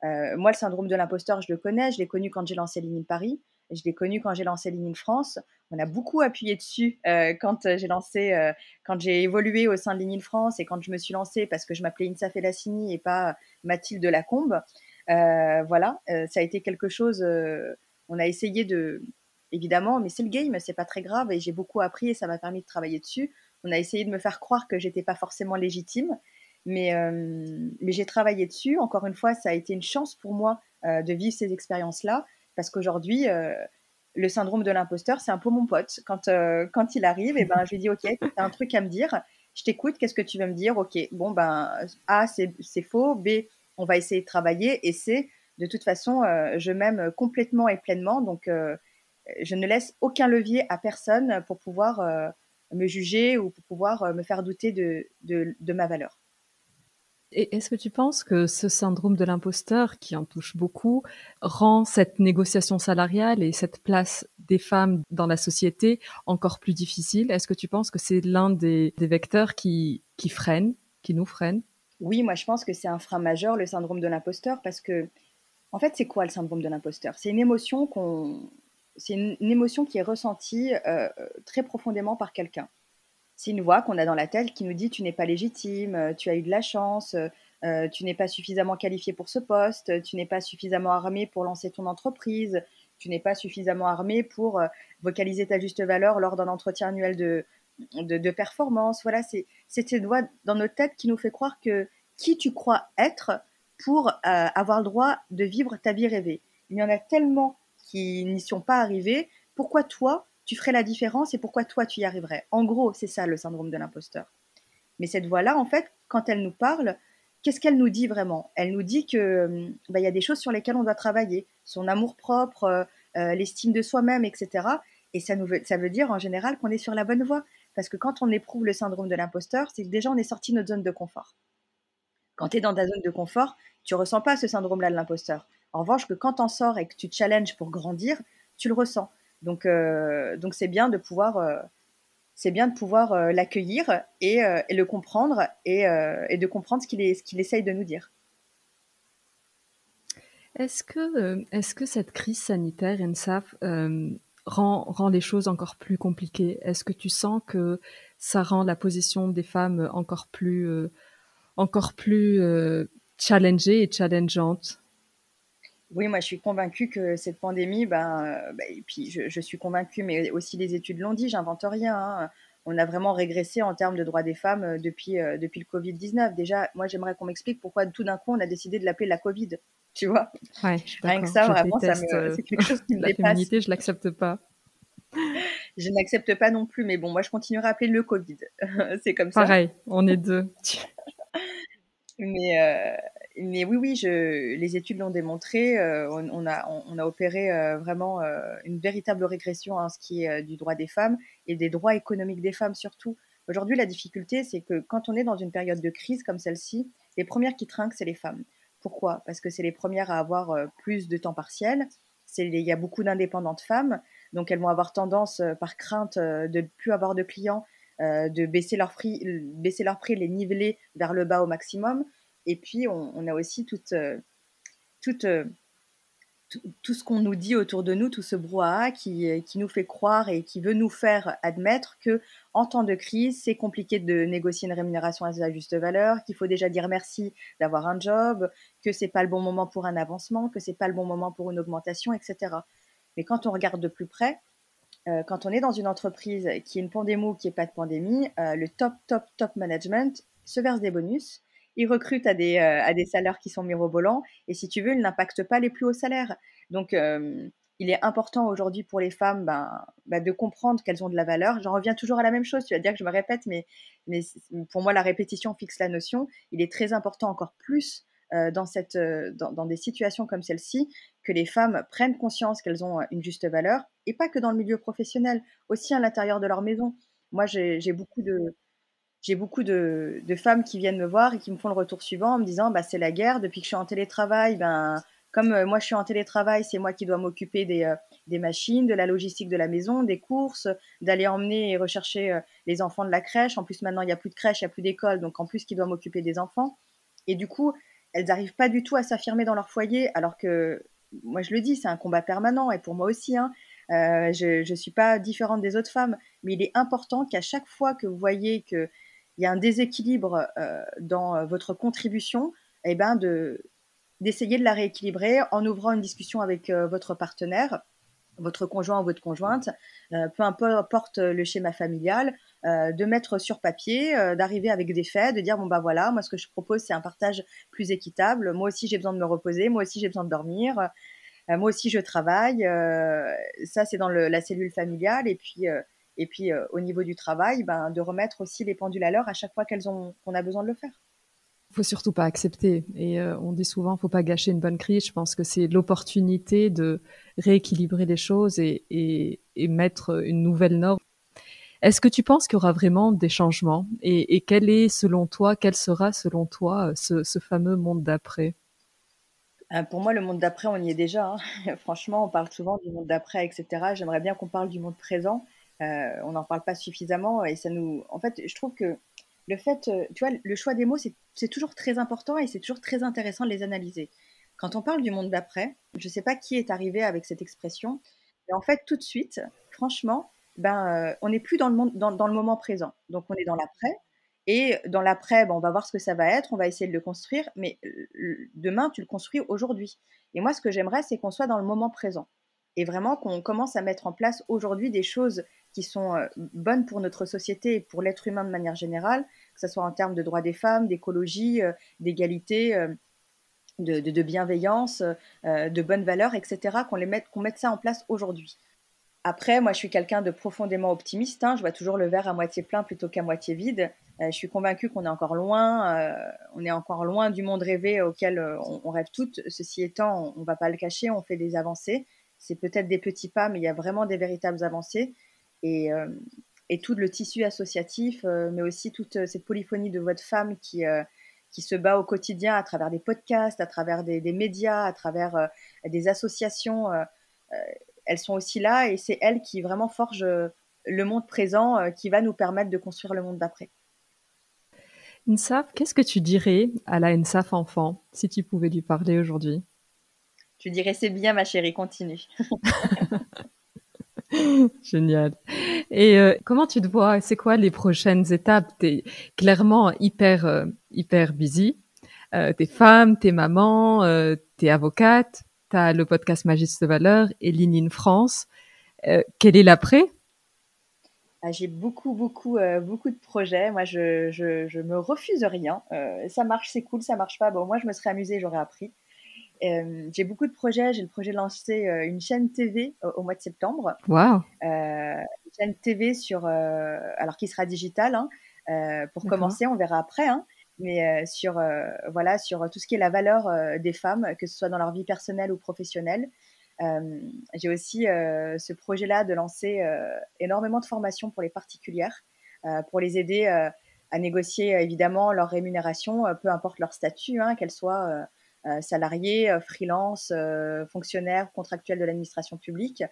Moi, le syndrome de l'imposteur, je le connais, je l'ai connu quand j'ai lancé Ligne Paris. Je l'ai connu quand j'ai lancé Ligne France. On a beaucoup appuyé dessus euh, quand euh, j'ai lancé, euh, quand j'ai évolué au sein de Ligne France et quand je me suis lancée parce que je m'appelais Insa Felassini et pas Mathilde Lacombe. voilà, ça a été quelque chose. on a essayé de, évidemment, mais c'est le game, c'est pas très grave et j'ai beaucoup appris et ça m'a permis de travailler dessus. On a essayé de me faire croire que j'étais pas forcément légitime, mais, mais j'ai travaillé dessus. Encore une fois, ça a été une chance pour moi de vivre ces expériences-là. Parce qu'aujourd'hui, euh, le syndrome de l'imposteur, c'est un peu mon pote. Quand, euh, quand il arrive, et eh ben, je lui dis, OK, tu as un truc à me dire, je t'écoute, qu'est-ce que tu veux me dire? OK, bon, ben, A, c'est faux, B, on va essayer de travailler, et C, de toute façon, euh, je m'aime complètement et pleinement, donc je ne laisse aucun levier à personne pour pouvoir me juger ou pour pouvoir me faire douter de, de ma valeur. Et est-ce que tu penses que ce syndrome de l'imposteur, qui en touche beaucoup, rend cette négociation salariale et cette place des femmes dans la société encore plus difficile? Est-ce que tu penses que c'est l'un des, vecteurs qui, qui freine, qui nous freine? Oui, moi je pense que c'est un frein majeur, le syndrome de l'imposteur, parce que, en fait, c'est quoi le syndrome de l'imposteur? C'est une émotion qu'on, c'est une, qui est ressentie euh, très profondément par quelqu'un c'est une voix qu'on a dans la tête qui nous dit tu n'es pas légitime, euh, tu as eu de la chance, euh, euh, tu n'es pas suffisamment qualifié pour ce poste, tu n'es pas suffisamment armé pour lancer ton entreprise, tu n'es pas suffisamment armé pour vocaliser ta juste valeur lors d'un entretien annuel de, de, performance. Voilà, c'est cette voix dans notre tête qui nous fait croire que qui tu crois être pour avoir le droit de vivre ta vie rêvée. Il y en a tellement qui n'y sont pas arrivés. Pourquoi toi, tu ferais la différence et pourquoi toi tu y arriverais. En gros, c'est ça le syndrome de l'imposteur. Mais cette voix-là, en fait, quand elle nous parle, qu'est-ce qu'elle nous dit vraiment? Elle nous dit que hum, bah, il y a des choses sur lesquelles on doit travailler, son amour propre, euh, euh, l'estime de soi-même, etc. Et ça, veut, dire en général qu'on est sur la bonne voie. Parce que quand on éprouve le syndrome de l'imposteur, c'est que déjà on est sorti de notre zone de confort. Quand tu es dans ta zone de confort, tu ressens pas ce syndrome-là de l'imposteur. En revanche, que quand tu en sors et que tu te challenges pour grandir, tu le ressens. Donc, euh, donc c'est bien de pouvoir, euh, c'est bien de pouvoir euh, l'accueillir et, le comprendre et, de comprendre ce qu'il, ce qu'il essaye de nous dire. Est-ce que, est-ce que cette crise sanitaire, ENSAF, rend, rend les choses encore plus compliquées? Est-ce que tu sens que ça rend la position des femmes encore plus, encore plus challengée et challengeante? Oui, moi je suis convaincue que cette pandémie, ben, euh, ben et puis je, suis convaincue, mais aussi les études l'ont dit, j'invente rien. Hein. On a vraiment régressé en termes de droits des femmes euh, depuis, euh, depuis le Covid-19. Déjà, moi j'aimerais qu'on m'explique pourquoi tout d'un coup on a décidé de l'appeler la Covid. Tu vois ouais, Rien que ça, vraiment, c'est quelque chose qui me la féminité, je l'accepte pas. je n'accepte pas non plus, mais bon, moi je continuerai à appeler le Covid. c'est comme ça. Pareil, on est deux. mais, mais oui, oui, les études l'ont démontré. Euh, on, a, on, a opéré euh, vraiment euh, une véritable régression en ce qui est du droit des femmes et des droits économiques des femmes surtout. Aujourd'hui, la difficulté, c'est que quand on est dans une période de crise comme celle-ci, les premières qui trinquent, c'est les femmes. Pourquoi? Parce que c'est les premières à avoir plus de temps partiel. il y a beaucoup d'indépendantes femmes, donc elles vont avoir tendance, par crainte de ne plus avoir de clients, de baisser leur prix, baisser leur prix, les niveler vers le bas au maximum. Et puis on, a aussi toute, toute tout, ce qu'on nous dit autour de nous, tout ce brouhaha qui, qui, nous fait croire et qui veut nous faire admettre que en temps de crise, c'est compliqué de négocier une rémunération à sa juste valeur, qu'il faut déjà dire merci d'avoir un job, que c'est pas le bon moment pour un avancement, que c'est pas le bon moment pour une augmentation, etc. Mais quand on regarde de plus près, euh, quand on est dans une entreprise qui est une pandémie ou qui n'est pas de pandémie, euh, le top, top, top management se verse des bonus ils recrutent à des, euh, à des salaires qui sont mirobolants et si tu veux, ils n'impactent pas les plus hauts salaires. Donc, euh, il est important aujourd'hui pour les femmes ben, ben, de comprendre qu'elles ont de la valeur. J'en reviens toujours à la même chose, tu vas dire que je me répète, mais, mais pour moi, la répétition fixe la notion. Il est très important encore plus euh, dans, cette, dans, dans, des situations comme celle-ci que les femmes prennent conscience qu'elles ont une juste valeur, et pas que dans le milieu professionnel, aussi à l'intérieur de leur maison. Moi, j'ai beaucoup de, j'ai beaucoup de, femmes qui viennent me voir et qui me font le retour suivant en me disant bah, c'est la guerre, depuis que je suis en télétravail, ben, comme euh, moi je suis en télétravail, c'est moi qui dois m'occuper des, euh, des, machines, de la logistique de la maison, des courses, d'aller emmener et rechercher euh, les enfants de la crèche. En plus, maintenant, il n'y a plus de crèche, il n'y a plus d'école, donc en plus, qui doit m'occuper des enfants. Et du coup, elles n'arrivent pas du tout à s'affirmer dans leur foyer, alors que, moi je le dis, c'est un combat permanent, et pour moi aussi. Hein, je ne suis pas différente des autres femmes, mais il est important qu'à chaque fois que vous voyez que il y a un déséquilibre euh, dans euh, votre contribution, eh ben de d'essayer de la rééquilibrer en ouvrant une discussion avec euh, votre partenaire, votre conjoint ou votre conjointe, peu importe le schéma familial, de mettre sur papier, d'arriver avec des faits, de dire bon bah voilà, moi ce que je propose c'est un partage plus équitable. Moi aussi j'ai besoin de me reposer, moi aussi j'ai besoin de dormir, moi aussi je travaille. ça c'est dans la cellule familiale et puis et puis euh, au niveau du travail, ben, de remettre aussi les pendules à l'heure à chaque fois qu'elles ont qu'on a besoin de le faire. Il faut surtout pas accepter. Et euh, on dit souvent, faut pas gâcher une bonne crise. Je pense que c'est l'opportunité de rééquilibrer les choses et, et, et, mettre une nouvelle norme. Est-ce que tu penses qu'il y aura vraiment des changements? Et, et, quel est, selon toi, quel sera, selon toi, ce, ce fameux monde d'après? Euh, Pour moi, le monde d'après, on y est déjà. Hein. Franchement, on parle souvent du monde d'après, etc. J'aimerais bien qu'on parle du monde présent. Euh, on n'en parle pas suffisamment et ça nous. En fait, je trouve que le fait, euh, tu vois, le choix des mots, c'est toujours très important et c'est toujours très intéressant de les analyser. Quand on parle du monde d'après, je ne sais pas qui est arrivé avec cette expression, mais en fait, tout de suite, franchement, ben, euh, on n'est plus dans le, monde, dans, le moment présent. Donc, on est dans l'après. Et dans l'après, on va voir ce que ça va être, on va essayer de le construire, mais demain, tu le construis aujourd'hui. Et moi, ce que j'aimerais, c'est qu'on soit dans le moment présent. Et vraiment qu'on commence à mettre en place aujourd'hui des choses qui sont euh, bonnes pour notre société et pour l'être humain de manière générale, que ce soit en termes de droits des femmes, d'écologie, euh, d'égalité, euh, de, bienveillance, de bonnes valeurs, etc., qu'on mette, mette ça en place aujourd'hui. Après, moi, je suis quelqu'un de profondément optimiste. Hein. je vois toujours le verre à moitié plein plutôt qu'à moitié vide. je suis convaincue qu'on est encore loin, on est encore loin du monde rêvé auquel on, rêve toutes. Ceci étant, on ne va pas le cacher, on fait des avancées. C'est peut-être des petits pas, mais il y a vraiment des véritables avancées et, euh, et tout le tissu associatif, euh, mais aussi toute euh, cette polyphonie de votre femme qui, qui se bat au quotidien à travers des podcasts, à travers des, médias, à travers des associations. elles sont aussi là et c'est elles qui vraiment forgent le monde présent qui va nous permettre de construire le monde d'après. Nsaf, qu'est-ce que tu dirais à la Nsaf enfant si tu pouvais lui parler aujourd'hui? Tu dirais c'est bien ma chérie, continue. Génial. Et euh, comment tu te vois? C'est quoi les prochaines étapes? Tu es clairement hyper euh, hyper busy. Euh, t'es femme, t'es maman, euh, t'es avocate, t'as le podcast Magiste de valeur et Ligne in France. quel est l'après? Ah, J'ai beaucoup beaucoup beaucoup de projets. Moi, je, je, je me refuse rien. ça marche, c'est cool. Ça marche pas. Bon, moi, je me serais amusée, j'aurais appris. Euh, j'ai beaucoup de projets. J'ai le projet de lancer euh, une chaîne TV au, mois de septembre. Wow. Euh, une chaîne TV sur, alors qui sera digitale. Hein, pour commencer, on verra après. Hein, mais sur voilà sur tout ce qui est la valeur des femmes, que ce soit dans leur vie personnelle ou professionnelle. j'ai aussi ce projet-là de lancer énormément de formations pour les particulières, pour les aider à négocier évidemment leur rémunération, peu importe leur statut, hein, qu'elle soit salariés, freelance, fonctionnaires, contractuels de l'administration publique.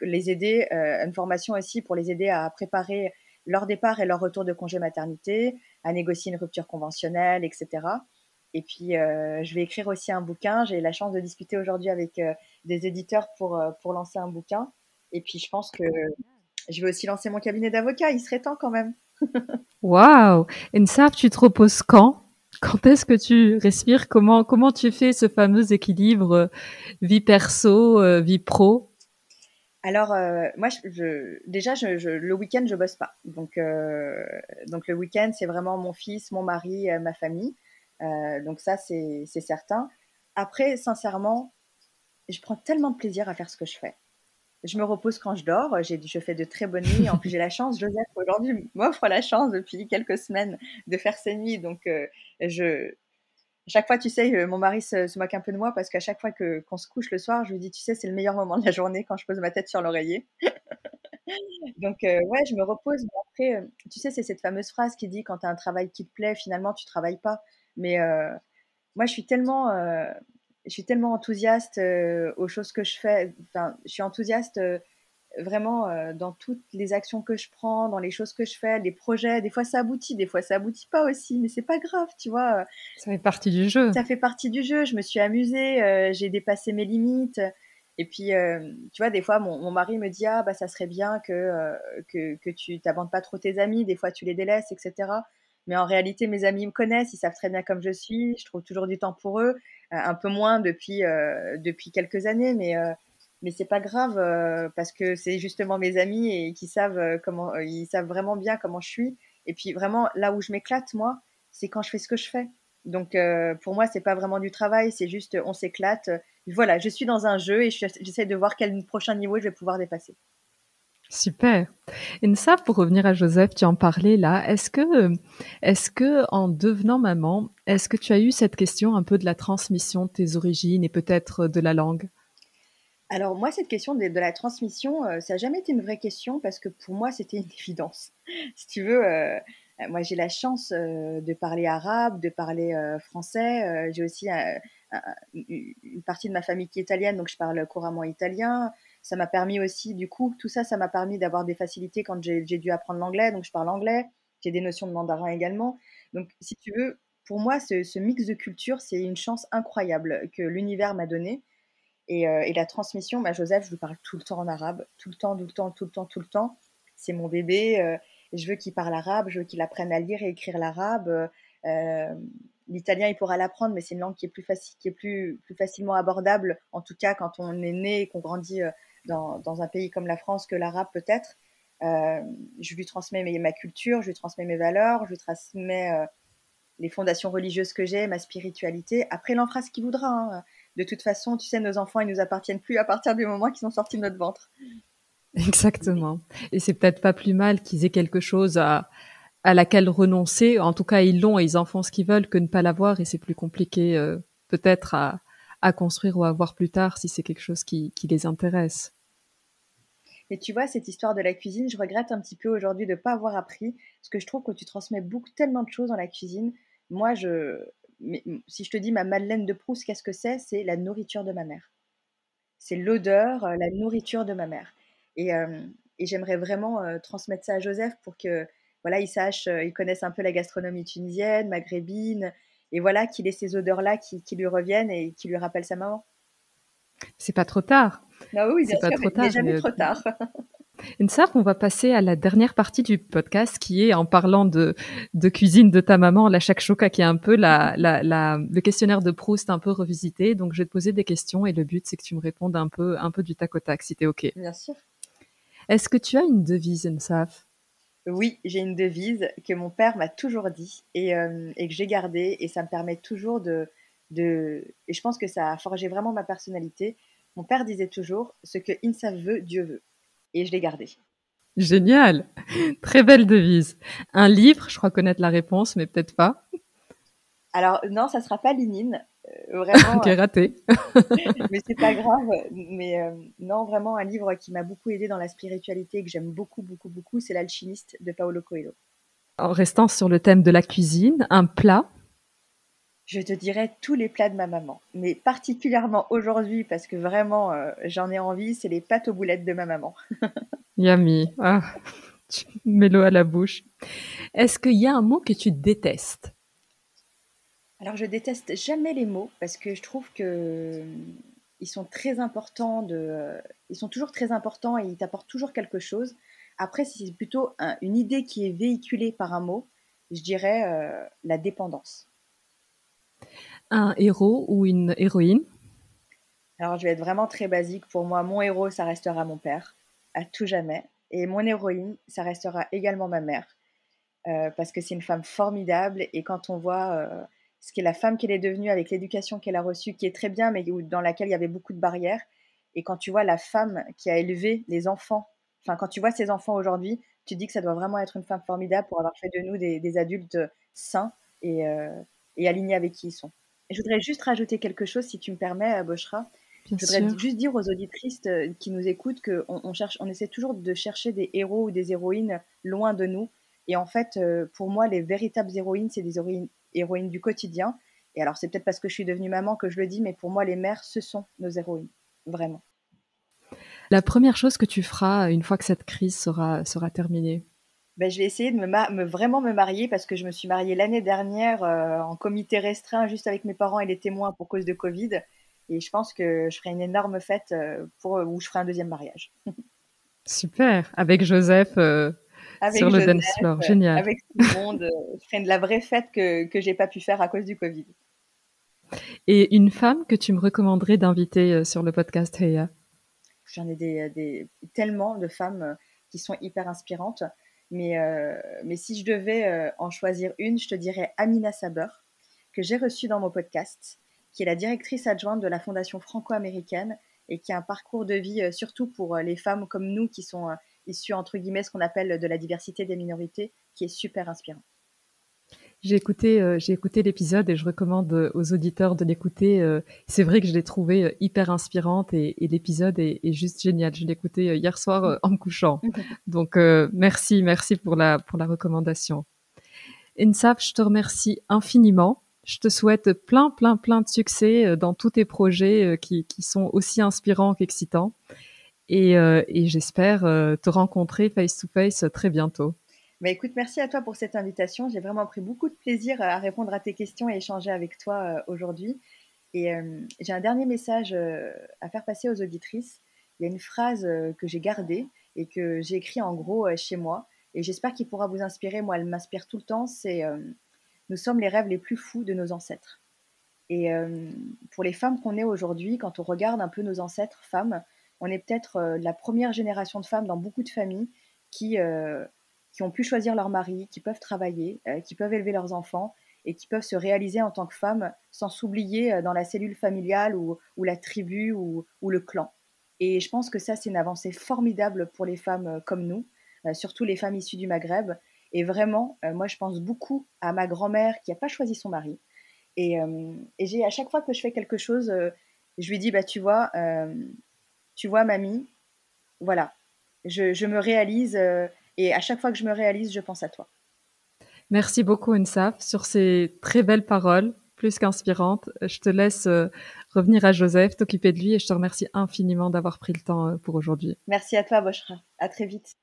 les aider, une formation aussi pour les aider à préparer leur départ et leur retour de congé maternité, à négocier une rupture conventionnelle, etc. Et puis, je vais écrire aussi un bouquin. J'ai la chance de discuter aujourd'hui avec des éditeurs pour, pour lancer un bouquin. Et puis, je pense que je vais aussi lancer mon cabinet d'avocat. Il serait temps quand même. Waouh Ensaf, tu te reposes quand? Quand est-ce que tu respires? Comment comment tu fais ce fameux équilibre euh, vie perso, euh, vie pro? Alors euh, moi, je, déjà, le week-end, je bosse pas. Donc, donc le week-end, c'est vraiment mon fils, mon mari, ma famille. donc ça, c'est certain. Après, sincèrement, je prends tellement de plaisir à faire ce que je fais. Je me repose quand je dors. J'ai, je fais de très bonnes nuits. En plus, j'ai la chance. Joseph aujourd'hui m'offre la chance depuis quelques semaines de faire ses nuits. Donc, euh, je, chaque fois, tu sais, euh, mon mari se, moque un peu de moi parce qu'à chaque fois que qu'on se couche le soir, je lui dis, tu sais, c'est le meilleur moment de la journée quand je pose ma tête sur l'oreiller. Donc, euh, ouais, je me repose. Mais après, tu sais, c'est cette fameuse phrase qui dit quand tu as un travail qui te plaît, finalement, tu travailles pas. Mais moi, je suis tellement je suis tellement enthousiaste euh, aux choses que je fais. Enfin, je suis enthousiaste euh, vraiment euh, dans toutes les actions que je prends, dans les choses que je fais, les projets. Des fois, ça aboutit, des fois, ça aboutit pas aussi, mais c'est pas grave, tu vois. Ça fait partie du jeu. Ça fait partie du jeu. Je me suis amusée, j'ai dépassé mes limites. Et puis, tu vois, des fois, mon, mon, mari me dit ah bah ça serait bien que que, que tu t'abandonnes pas trop tes amis. Des fois, tu les délaisses, etc. Mais en réalité, mes amis me connaissent, ils savent très bien comme je suis. Je trouve toujours du temps pour eux. Euh, un peu moins depuis euh, depuis quelques années, mais euh, mais c'est pas grave parce que c'est justement mes amis et qui savent comment ils savent vraiment bien comment je suis. Et puis vraiment là où je m'éclate moi, c'est quand je fais ce que je fais. Donc pour moi, c'est pas vraiment du travail, c'est juste on s'éclate. Voilà, je suis dans un jeu et j'essaie de voir quel prochain niveau je vais pouvoir dépasser. Super. Ça, pour revenir à Joseph, tu en parlais là. Est-ce que, est-ce que, en devenant maman, est-ce que tu as eu cette question un peu de la transmission de tes origines et peut-être de la langue? Alors moi, cette question de, la transmission, euh, ça n'a jamais été une vraie question parce que pour moi, c'était une évidence. si tu veux, euh, moi j'ai la chance euh, de parler arabe, de parler français. j'ai aussi une partie de ma famille qui est italienne, donc je parle couramment italien ça m'a permis aussi, du coup, tout ça, ça m'a permis d'avoir des facilités quand j'ai dû apprendre l'anglais. Donc, je parle anglais. J'ai des notions de mandarin également. Donc, si tu veux, pour moi, ce, mix de culture, c'est une chance incroyable que l'univers m'a donnée. Et, euh, la transmission, bah, Joseph, je lui parle tout le temps en arabe, tout le temps, tout le temps, tout le temps, tout le temps. C'est mon bébé. Euh, je veux qu'il parle arabe, je veux qu'il apprenne à lire et écrire l'arabe. Euh, l'italien, il pourra l'apprendre, mais c'est une langue qui est plus facile, qui est plus, plus facilement abordable, en tout cas quand on est né et qu'on grandit dans, un pays comme la France que l'arabe peut-être. Euh, je lui transmets ma culture, je lui transmets mes valeurs, je lui transmets euh, les fondations religieuses que j'ai, ma spiritualité. Après, il en fera ce qu'il voudra. Hein. De toute façon, tu sais, nos enfants, ils nous appartiennent plus à partir du moment qu'ils sont sortis de notre ventre. Exactement. Et c'est peut-être pas plus mal qu'ils aient quelque chose à, à laquelle renoncer. En tout cas, ils l'ont et ils en font ce qu'ils veulent que ne pas l'avoir. Et c'est plus compliqué, euh, peut-être, à, à construire ou à voir plus tard si c'est quelque chose qui, les intéresse. Et tu vois, cette histoire de la cuisine, je regrette un petit peu aujourd'hui de ne pas avoir appris, parce que je trouve que tu transmets beaucoup, tellement de choses dans la cuisine. Moi, je, si je te dis ma Madeleine de Proust, qu'est-ce que c'est? C'est la nourriture de ma mère. C'est l'odeur, euh, la nourriture de ma mère. Et, euh, j'aimerais vraiment euh, transmettre ça à Joseph pour que voilà, il sache, il connaisse un peu la gastronomie tunisienne, maghrébine, et voilà qu'il ait ces odeurs-là qui, lui reviennent et qui lui rappellent sa maman. C'est pas trop tard. Ah oui, c'est pas trop tard. jamais trop tard. On va passer à la dernière partie du podcast qui est en parlant de, de cuisine de ta maman, la shakshuka, qui est un peu la, la, le questionnaire de Proust un peu revisité. Donc, je vais te poser des questions et le but, c'est que tu me répondes un peu, un peu du tac au tac, si tu es OK. Bien sûr. Est-ce que tu as une devise, Insaf oui, j'ai une devise que mon père m'a toujours dit euh, et, que j'ai gardée et ça me permet toujours de, de... Et je pense que ça a forgé vraiment ma personnalité. Mon père disait toujours ce que Insa veut, Dieu veut. Et je l'ai gardé. Génial Très belle devise. Un livre, je crois connaître la réponse, mais peut-être pas. Alors non, ça sera pas Lénine. Euh, vraiment. ok, raté. mais c'est pas grave. Mais euh, non, vraiment, un livre qui m'a beaucoup aidé dans la spiritualité, que j'aime beaucoup, beaucoup, beaucoup, c'est L'Alchimiste de Paolo Coelho. En restant sur le thème de la cuisine, un plat? Je te dirais tous les plats de ma maman, mais particulièrement aujourd'hui parce que vraiment euh, j'en ai envie, c'est les pâtes aux boulettes de ma maman. Yummy. Ah, tu mets l'eau à la bouche. Est-ce qu'il y a un mot que tu détestes? Alors je déteste jamais les mots parce que je trouve que ils sont très importants de, ils sont toujours très importants et ils t'apportent toujours quelque chose. Après, si c'est plutôt une idée qui est véhiculée par un mot, je dirais euh, la dépendance. Un héros ou une héroïne? Alors, je vais être vraiment très basique. Pour moi, mon héros, ça restera mon père, à tout jamais. Et mon héroïne, ça restera également ma mère, euh, parce que c'est une femme formidable. Et quand on voit euh, ce qu'est la femme qu'elle est devenue avec l'éducation qu'elle a reçue, qui est très bien, mais dans laquelle il y avait beaucoup de barrières, et quand tu vois la femme qui a élevé les enfants, enfin, quand tu vois ces enfants aujourd'hui, tu dis que ça doit vraiment être une femme formidable pour avoir fait de nous des, adultes sains et, euh, et alignés avec qui ils sont je voudrais juste rajouter quelque chose, si tu me permets, euh, Boshra. je voudrais juste dire aux auditrices euh, qui nous écoutent qu'on on cherche, on essaie toujours de chercher des héros ou des héroïnes loin de nous. Et en fait, pour moi, les véritables héroïnes, c'est des héroïnes, héroïnes du quotidien. Et alors, c'est peut-être parce que je suis devenue maman que je le dis, mais pour moi, les mères, ce sont nos héroïnes, vraiment. La première chose que tu feras une fois que cette crise sera, sera terminée? Ben, je vais essayer de me, vraiment me marier parce que je me suis mariée l'année dernière euh, en comité restreint juste avec mes parents et les témoins pour cause de Covid. Et je pense que je ferai une énorme fête euh, pour, où je ferai un deuxième mariage. Super, avec Joseph euh, sur le dance floor, génial. Avec tout le monde, je ferai de la vraie fête que que j'ai pas pu faire à cause du Covid. Et une femme que tu me recommanderais d'inviter sur le podcast Heya J'en ai des, des, tellement de femmes qui sont hyper inspirantes. Mais, euh, mais si je devais euh, en choisir une, je te dirais Amina Saber, que j'ai reçue dans mon podcast, qui est la directrice adjointe de la Fondation franco-américaine et qui a un parcours de vie euh, surtout pour les femmes comme nous qui sont issues, entre guillemets, ce qu'on appelle de la diversité des minorités, qui est super inspirant. J'ai écouté, euh, j'ai écouté l'épisode et je recommande euh, aux auditeurs de l'écouter. Euh, c'est vrai que je l'ai trouvé hyper inspirante et, l'épisode est, juste génial. Je l'ai écouté hier soir en me couchant. Donc merci, merci pour la pour la recommandation. Insaf, je te remercie infiniment. Je te souhaite plein, plein, plein de succès dans tous tes projets qui, qui sont aussi inspirants qu'excitants. Et, et j'espère te rencontrer face to face très bientôt. Bah, écoute, merci à toi pour cette invitation. J'ai vraiment pris beaucoup de plaisir à répondre à tes questions et échanger avec toi euh, aujourd'hui. Et euh, j'ai un dernier message euh, à faire passer aux auditrices. Il y a une phrase que j'ai gardée et que j'ai écrite en gros chez moi. Et j'espère qu'il pourra vous inspirer. Moi, elle m'inspire tout le temps. C'est Nous sommes les rêves les plus fous de nos ancêtres. Et pour les femmes qu'on est aujourd'hui, quand on regarde un peu nos ancêtres femmes, on est peut-être la première génération de femmes dans beaucoup de familles qui qui ont pu choisir leur mari, qui peuvent travailler, euh, qui peuvent élever leurs enfants et qui peuvent se réaliser en tant que femmes sans s'oublier euh, dans la cellule familiale ou, la tribu ou, le clan. Et je pense que ça, c'est une avancée formidable pour les femmes euh, comme nous, surtout les femmes issues du Maghreb. Et vraiment, moi, je pense beaucoup à ma grand-mère qui n'a pas choisi son mari. Et, j'ai à chaque fois que je fais quelque chose, je lui dis, bah, tu vois, tu vois, mamie, voilà, je, je me réalise et à chaque fois que je me réalise, je pense à toi. Merci beaucoup, Ensaf, sur ces très belles paroles, plus qu'inspirantes. Je te laisse euh, revenir à Joseph, t'occuper de lui et je te remercie infiniment d'avoir pris le temps euh, pour aujourd'hui. Merci à toi, Boshra. À très vite.